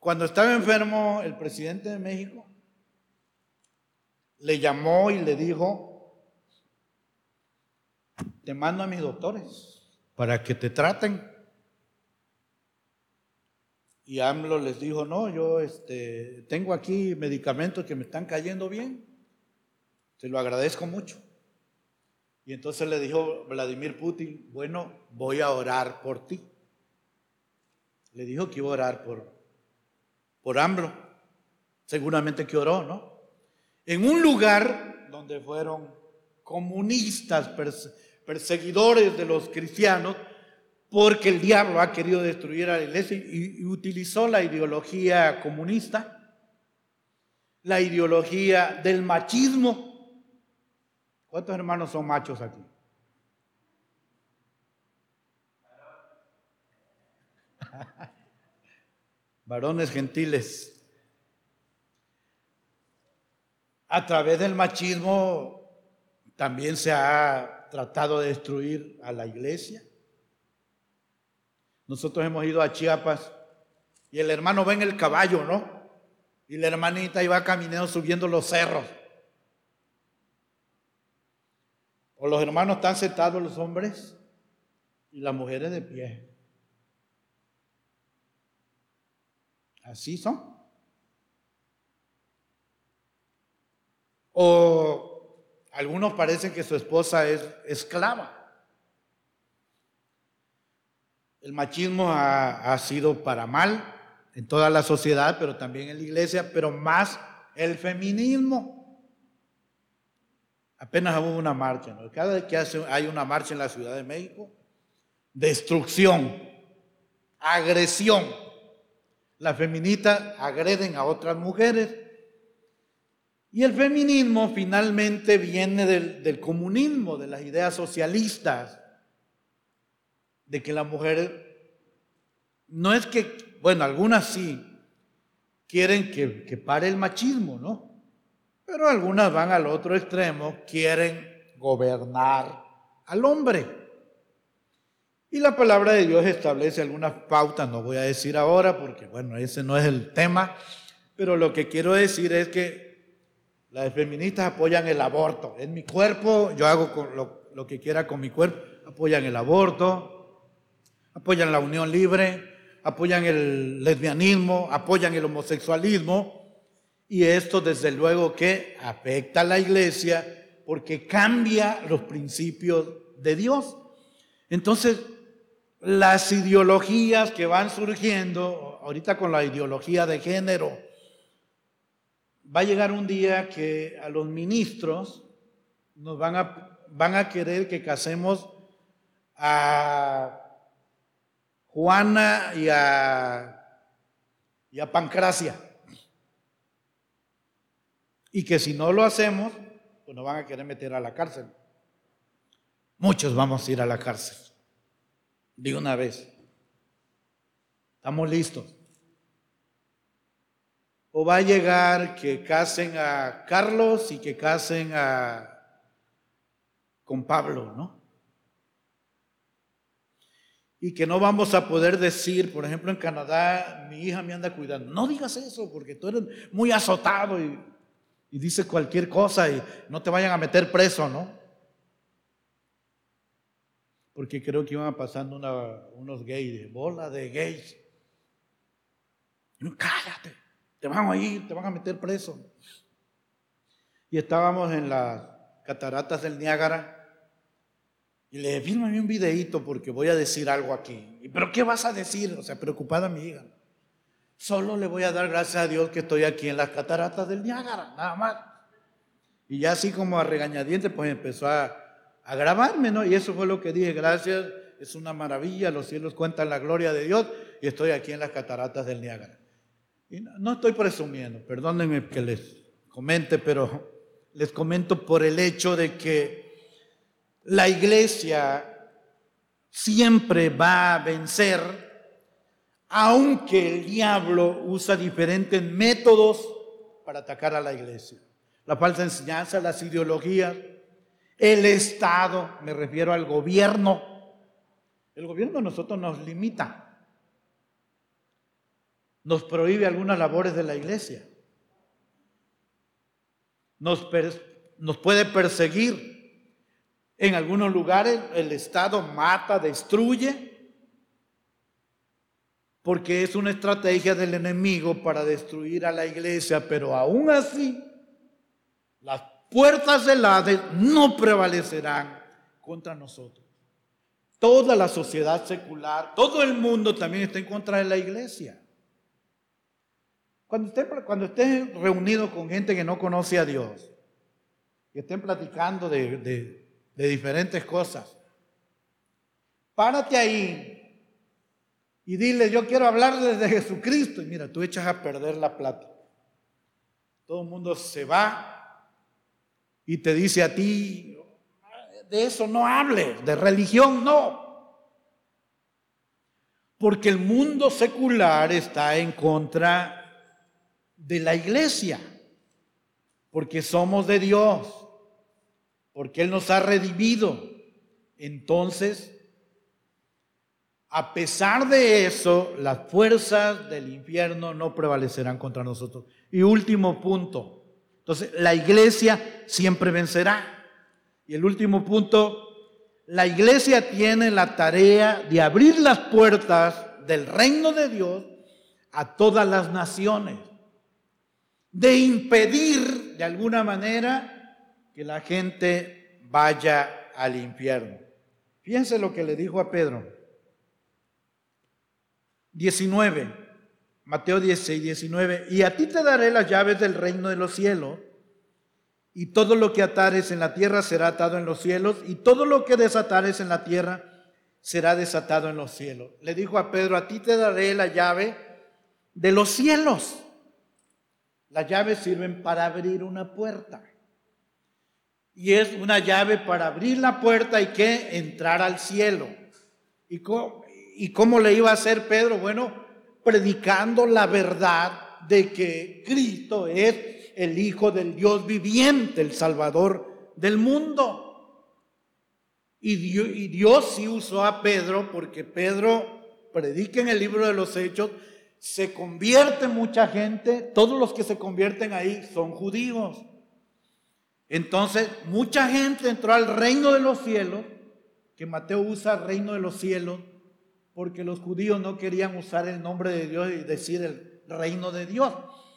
Cuando estaba enfermo el presidente de México, le llamó y le dijo, te mando a mis doctores para que te traten. Y AMLO les dijo, no, yo este, tengo aquí medicamentos que me están cayendo bien. Se lo agradezco mucho. Y entonces le dijo Vladimir Putin, bueno, voy a orar por ti. Le dijo que iba a orar por, por AMLO. Seguramente que oró, ¿no? En un lugar donde fueron comunistas, perseguidores de los cristianos, porque el diablo ha querido destruir a la iglesia y, utilizó la ideología comunista, la ideología del machismo. ¿Cuántos hermanos son machos aquí? Varones gentiles. A través del machismo también se ha tratado de destruir a la iglesia. Nosotros hemos ido a Chiapas y el hermano va en el caballo, ¿no? Y la hermanita iba caminando subiendo los cerros. O los hermanos están sentados los hombres y las mujeres de pie. Así son. O algunos parecen que su esposa es esclava. El machismo ha, sido para mal en toda la sociedad, pero también en la iglesia, pero más el feminismo. Apenas hubo una marcha. Cada vez que hay una marcha en la Ciudad de México, destrucción, agresión. Las feministas agreden a otras mujeres. Y el feminismo finalmente viene del, comunismo, de las ideas socialistas de que la mujer, no es que, bueno, algunas sí quieren que, que pare el machismo, ¿no? Pero algunas van al otro extremo, quieren gobernar al hombre. Y la palabra de Dios establece algunas pautas, no voy a decir ahora porque, bueno, ese no es el tema, pero lo que quiero decir es que las feministas apoyan el aborto. En mi cuerpo, yo hago lo, lo que quiera con mi cuerpo, apoyan el aborto, apoyan la unión libre, apoyan el lesbianismo, apoyan el homosexualismo. Y esto desde luego que afecta a la iglesia porque cambia los principios de Dios. Entonces, las ideologías que van surgiendo, ahorita con la ideología de género, va a llegar un día que a los ministros nos van a, van a querer que casemos a Juana y a, y a Pancracia. Y que si no lo hacemos, pues nos van a querer meter a la cárcel. Muchos vamos a ir a la cárcel. De una vez. Estamos listos. O va a llegar que casen a Carlos y que casen a con Pablo, ¿no? y que no vamos a poder decir, por ejemplo, en Canadá, mi hija me anda cuidando. No digas eso porque tú eres muy azotado y, y dices cualquier cosa y no te vayan a meter preso, ¿no? Porque creo que iban pasando unos gays, bola de gays. no, cállate, te van a ir, te van a meter preso. Y estábamos en las cataratas del Niágara y le fírmame un videíto porque voy a decir algo aquí. ¿Pero qué vas a decir? O sea, preocupada mi hija. Solo le voy a dar gracias a Dios que estoy aquí en las cataratas del Niágara, nada más. Y ya así como a regañadientes, pues empezó a, a grabarme, ¿no? Y eso fue lo que dije, gracias, es una maravilla, los cielos cuentan la gloria de Dios y estoy aquí en las cataratas del Niágara. Y no, no estoy presumiendo, perdónenme que les comente, pero les comento por el hecho de que la iglesia siempre va a vencer, aunque el diablo usa diferentes métodos para atacar a la iglesia. La falsa enseñanza, las ideologías, el Estado, me refiero al gobierno. El gobierno a nosotros nos limita, nos prohíbe algunas labores de la iglesia, nos, nos puede perseguir, en algunos lugares el Estado mata, destruye, porque es una estrategia del enemigo para destruir a la iglesia, pero aún así, las puertas del Hades no prevalecerán contra nosotros. Toda la sociedad secular, todo el mundo también está en contra de la iglesia. Cuando estés cuando reunido con gente que no conoce a Dios y estén platicando de, de diferentes cosas, párate ahí y dile, yo quiero hablarles de Jesucristo. Y mira, tú echas a perder la plata. Todo el mundo se va y te dice a ti, de eso no hables, de religión no. Porque el mundo secular está en contra de la iglesia, porque somos de Dios, porque Él nos ha redimido. Entonces, a pesar de eso, las fuerzas del infierno no prevalecerán contra nosotros. Y último punto. Entonces, la iglesia siempre vencerá. Y el último punto, la iglesia tiene la tarea de abrir las puertas del reino de Dios a todas las naciones. De impedir de alguna manera que la gente vaya al infierno. Fíjense lo que le dijo a Pedro. 19, Mateo 16, 19, y a ti te daré las llaves del reino de los cielos, y todo lo que atares en la tierra será atado en los cielos, y todo lo que desatares en la tierra será desatado en los cielos. Le dijo a Pedro, a ti te daré la llave de los cielos. Las llaves sirven para abrir una puerta. Y es una llave para abrir la puerta y que entrar al cielo. ¿Y cómo, ¿Y cómo le iba a hacer Pedro? Bueno, predicando la verdad de que Cristo es el Hijo del Dios viviente, el Salvador del mundo. Y Dios, sí usó a Pedro porque Pedro predica en el libro de los Hechos, se convierte mucha gente, todos los que se convierten ahí son judíos. Entonces, mucha gente entró al reino de los cielos, que Mateo usa reino de los cielos, porque los judíos no querían usar el nombre de Dios y decir el reino de Dios.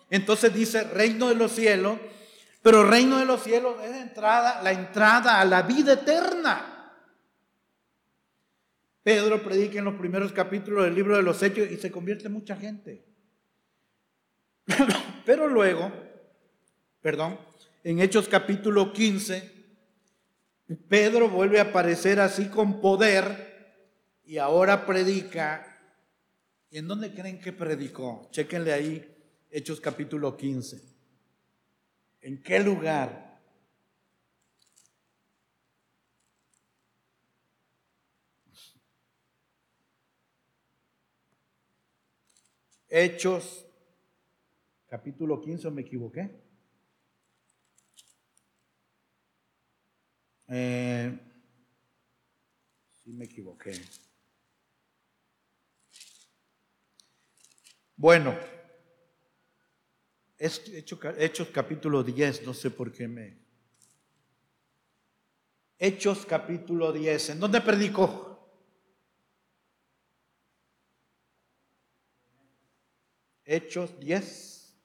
Entonces dice reino de los cielos, pero reino de los cielos es entrada, la entrada a la vida eterna. Pedro predica en los primeros capítulos del libro de los Hechos y se convierte mucha gente. Pero luego, perdón, en Hechos capítulo 15, Pedro vuelve a aparecer así con poder y ahora predica. ¿Y en dónde creen que predicó? Chéquenle ahí, Hechos capítulo 15. ¿En qué lugar? Hechos capítulo 15, ¿me equivoqué? Eh, sí, me equivoqué. Bueno, Hechos, capítulo 10, no sé por qué me... Hechos capítulo 10, ¿en dónde predicó? Hechos 10.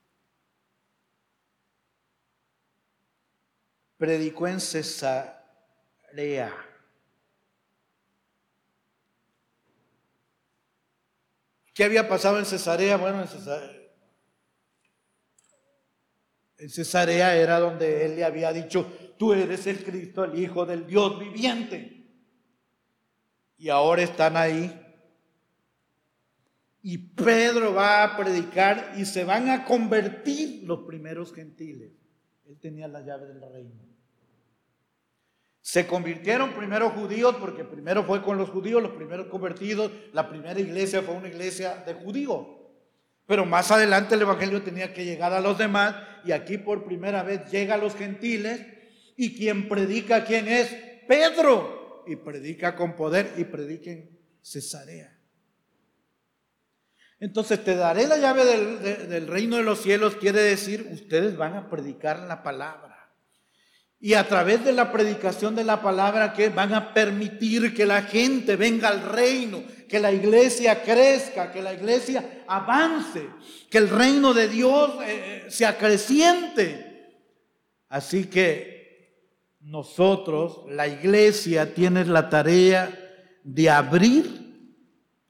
Predicó en Cesarea. ¿Qué había pasado en Cesarea? Bueno, en Cesarea, era donde él le había dicho, tú eres el Cristo, el Hijo del Dios viviente. Y ahora están ahí. Y Pedro va a predicar y se van a convertir los primeros gentiles. Él tenía la llave del reino. Se convirtieron primero judíos porque primero fue con los judíos, los primeros convertidos, la primera iglesia fue una iglesia de judíos. Pero más adelante el Evangelio tenía que llegar a los demás y aquí por primera vez llega a los gentiles y quien predica, ¿quién es? Pedro. Y predica con poder y predica en Cesarea. Entonces te daré la llave del, del reino de los cielos, quiere decir, ustedes van a predicar la palabra. Y a través de la predicación de la palabra que van a permitir que la gente venga al reino, que la iglesia crezca, que la iglesia avance, que el reino de Dios eh, eh, se acreciente. Así que nosotros, la iglesia, tiene la tarea de abrir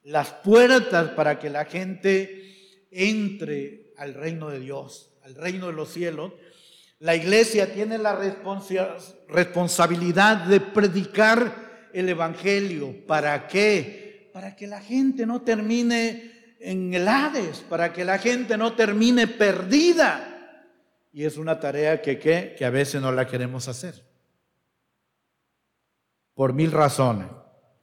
las puertas para que la gente entre al reino de Dios, al reino de los cielos la iglesia tiene la responsabilidad de predicar el Evangelio. ¿Para qué? Para que la gente no termine en el Hades, para que la gente no termine perdida. Y es una tarea que, que a veces no la queremos hacer. Por mil razones.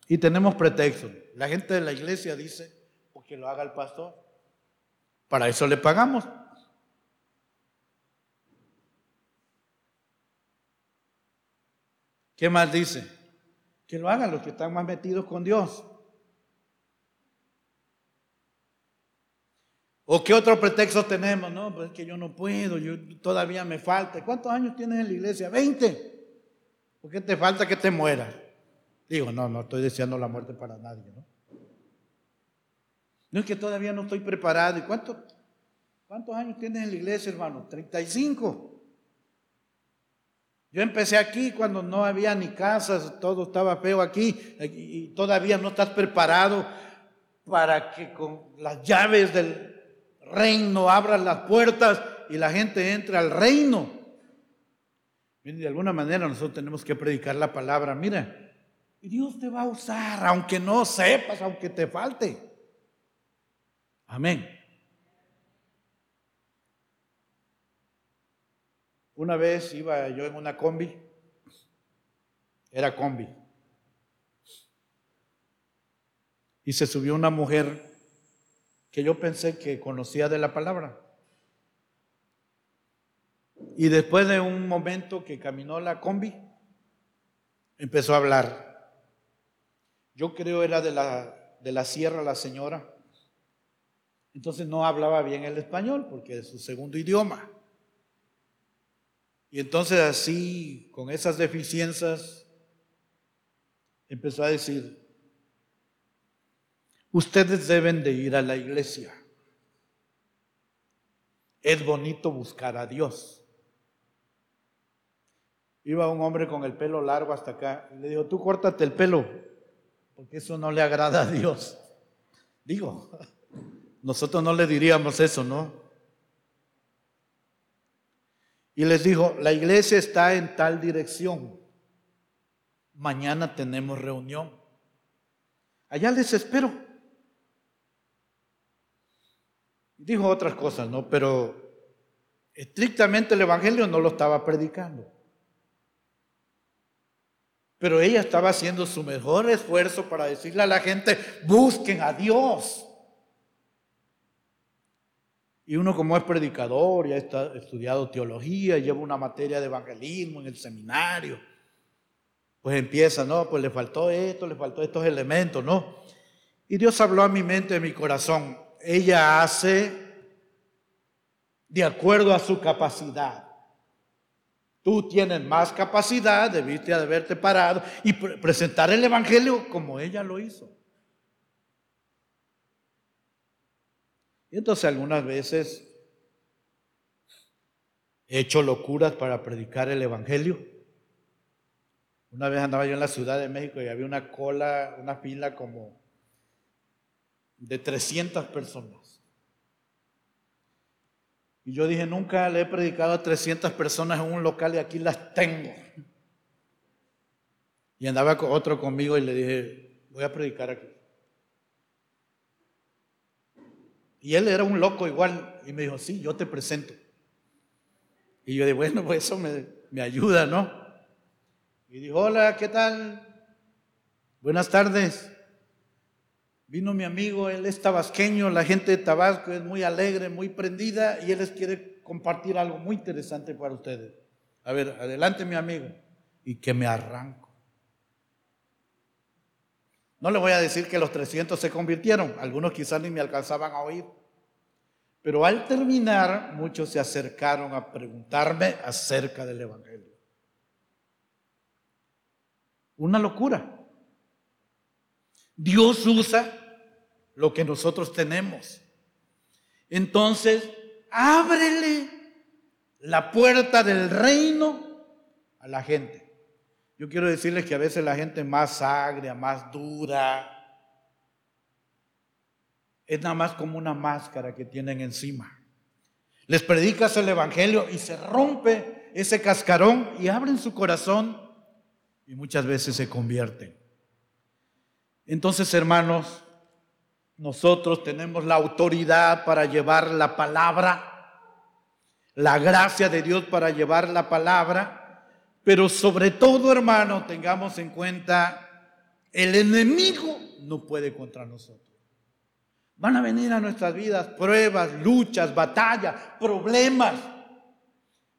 Y tenemos pretextos. La gente de la iglesia dice, porque lo haga el pastor. Para eso le pagamos. ¿Qué más dice? Que lo hagan los que están más metidos con Dios. ¿O qué otro pretexto tenemos? No, pues es que yo no puedo, yo todavía me falta. ¿Cuántos años tienes en la iglesia? 20. ¿Por qué te falta que te mueras? Digo, no, no estoy deseando la muerte para nadie, ¿no? No es que todavía no estoy preparado. ¿Y cuánto, cuántos años tienes en la iglesia, hermano? 35. Yo empecé aquí cuando no había ni casas, todo estaba feo aquí y todavía no estás preparado para que con las llaves del reino abran las puertas y la gente entre al reino. De alguna manera nosotros tenemos que predicar la palabra. Mira, Dios te va a usar, aunque no sepas, aunque te falte. Amén. Una vez iba yo en una combi, era combi, y se subió una mujer que yo pensé que conocía de la palabra. Y después de un momento que caminó la combi, empezó a hablar. Yo creo era de la, de la sierra la señora. Entonces no hablaba bien el español porque es su segundo idioma. Y entonces así, con esas deficiencias, empezó a decir, ustedes deben de ir a la iglesia. Es bonito buscar a Dios. Iba un hombre con el pelo largo hasta acá y le dijo, tú córtate el pelo, porque eso no le agrada a Dios. Digo, nosotros no le diríamos eso, ¿no? Y les dijo, la iglesia está en tal dirección. Mañana tenemos reunión. Allá les espero. Dijo otras cosas, ¿no? Pero estrictamente el Evangelio no lo estaba predicando. Pero ella estaba haciendo su mejor esfuerzo para decirle a la gente, busquen a Dios. Y uno como es predicador, ya ha estudiado teología, lleva una materia de evangelismo en el seminario, pues empieza, no, pues le faltó esto, le faltó estos elementos, ¿no? Y Dios habló a mi mente, a mi corazón. Ella hace de acuerdo a su capacidad. Tú tienes más capacidad, debiste de haberte parado y presentar el Evangelio como ella lo hizo. Entonces algunas veces he hecho locuras para predicar el Evangelio. Una vez andaba yo en la Ciudad de México y había una cola, una fila como de 300 personas. Y yo dije, nunca le he predicado a 300 personas en un local y aquí las tengo. Y andaba otro conmigo y le dije, voy a predicar aquí. Y él era un loco igual. Y me dijo, sí, yo te presento. Y yo dije, bueno, pues eso me, me ayuda, ¿no? Y dijo, hola, ¿qué tal? Buenas tardes. Vino mi amigo, él es tabasqueño, la gente de Tabasco es muy alegre, muy prendida y él les quiere compartir algo muy interesante para ustedes. A ver, adelante mi amigo. Y que me arranco. No le voy a decir que los 300 se convirtieron, algunos quizás ni me alcanzaban a oír. Pero al terminar, muchos se acercaron a preguntarme acerca del Evangelio. Una locura. Dios usa lo que nosotros tenemos. Entonces, ábrele la puerta del reino a la gente. Yo quiero decirles que a veces la gente más agria, más dura, es nada más como una máscara que tienen encima. Les predicas el Evangelio y se rompe ese cascarón y abren su corazón y muchas veces se convierten. Entonces, hermanos, nosotros tenemos la autoridad para llevar la palabra, la gracia de Dios para llevar la palabra, pero sobre todo, hermano, tengamos en cuenta, el enemigo no puede contra nosotros. Van a venir a nuestras vidas pruebas, luchas, batallas, problemas.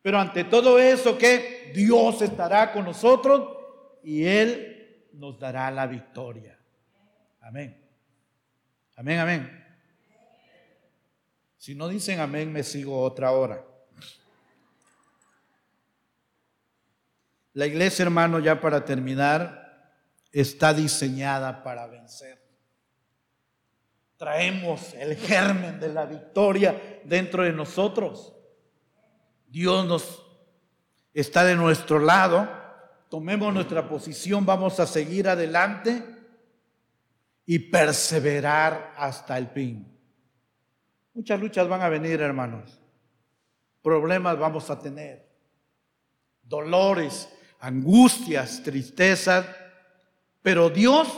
Pero ante todo eso, que Dios estará con nosotros y Él nos dará la victoria. Amén. Amén, amén. Si no dicen amén, me sigo otra hora. La iglesia, hermano, ya para terminar, está diseñada para vencer. Traemos el germen de la victoria dentro de nosotros. Dios nos está de nuestro lado. Tomemos nuestra posición, vamos a seguir adelante y perseverar hasta el fin. Muchas luchas van a venir, hermanos. Problemas vamos a tener. Dolores, angustias, tristezas. Pero Dios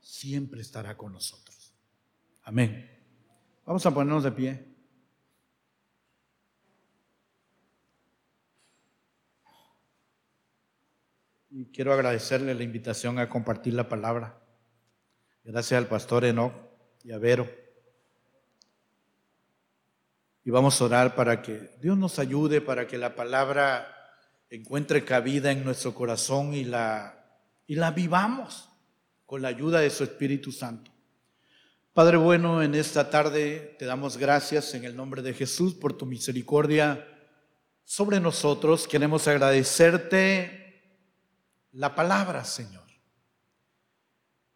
siempre estará con nosotros. Amén. Vamos a ponernos de pie. Y quiero agradecerle la invitación a compartir la palabra. Gracias al pastor Enoch y a Vero. Y vamos a orar para que Dios nos ayude, para que la palabra encuentre cabida en nuestro corazón y la, y la vivamos con la ayuda de su Espíritu Santo. Padre bueno, en esta tarde te damos gracias en el nombre de Jesús por tu misericordia sobre nosotros. Queremos agradecerte la palabra, Señor.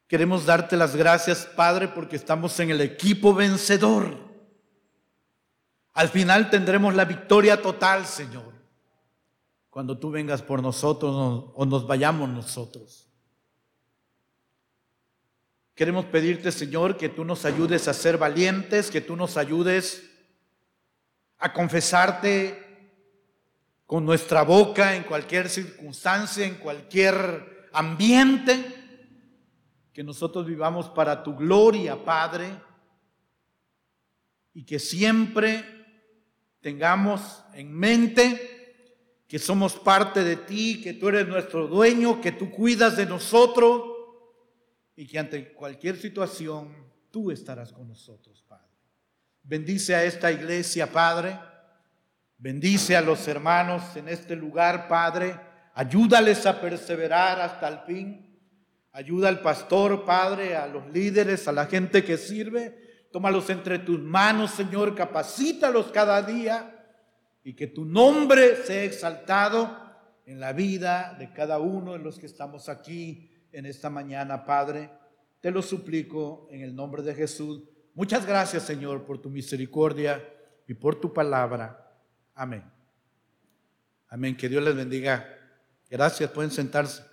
Queremos darte las gracias, Padre, porque estamos en el equipo vencedor. Al final tendremos la victoria total, Señor, cuando tú vengas por nosotros o nos vayamos nosotros. Queremos pedirte, Señor, que tú nos ayudes a ser valientes, que tú nos ayudes a confesarte con nuestra boca en cualquier circunstancia, en cualquier ambiente que nosotros vivamos para tu gloria, Padre, y que siempre tengamos en mente que somos parte de ti, que tú eres nuestro dueño, que tú cuidas de nosotros y que ante cualquier situación tú estarás con nosotros, Padre. Bendice a esta iglesia, Padre. Bendice a los hermanos en este lugar, Padre. Ayúdales a perseverar hasta el fin. Ayuda al pastor, Padre, a los líderes, a la gente que sirve. Tómalos entre tus manos, Señor. Capacítalos cada día y que tu nombre sea exaltado en la vida de cada uno de los que estamos aquí en esta mañana, Padre. Te lo suplico en el nombre de Jesús. Muchas gracias, Señor, por tu misericordia y por tu palabra. Amén. Amén. Que Dios les bendiga. Gracias. Pueden sentarse.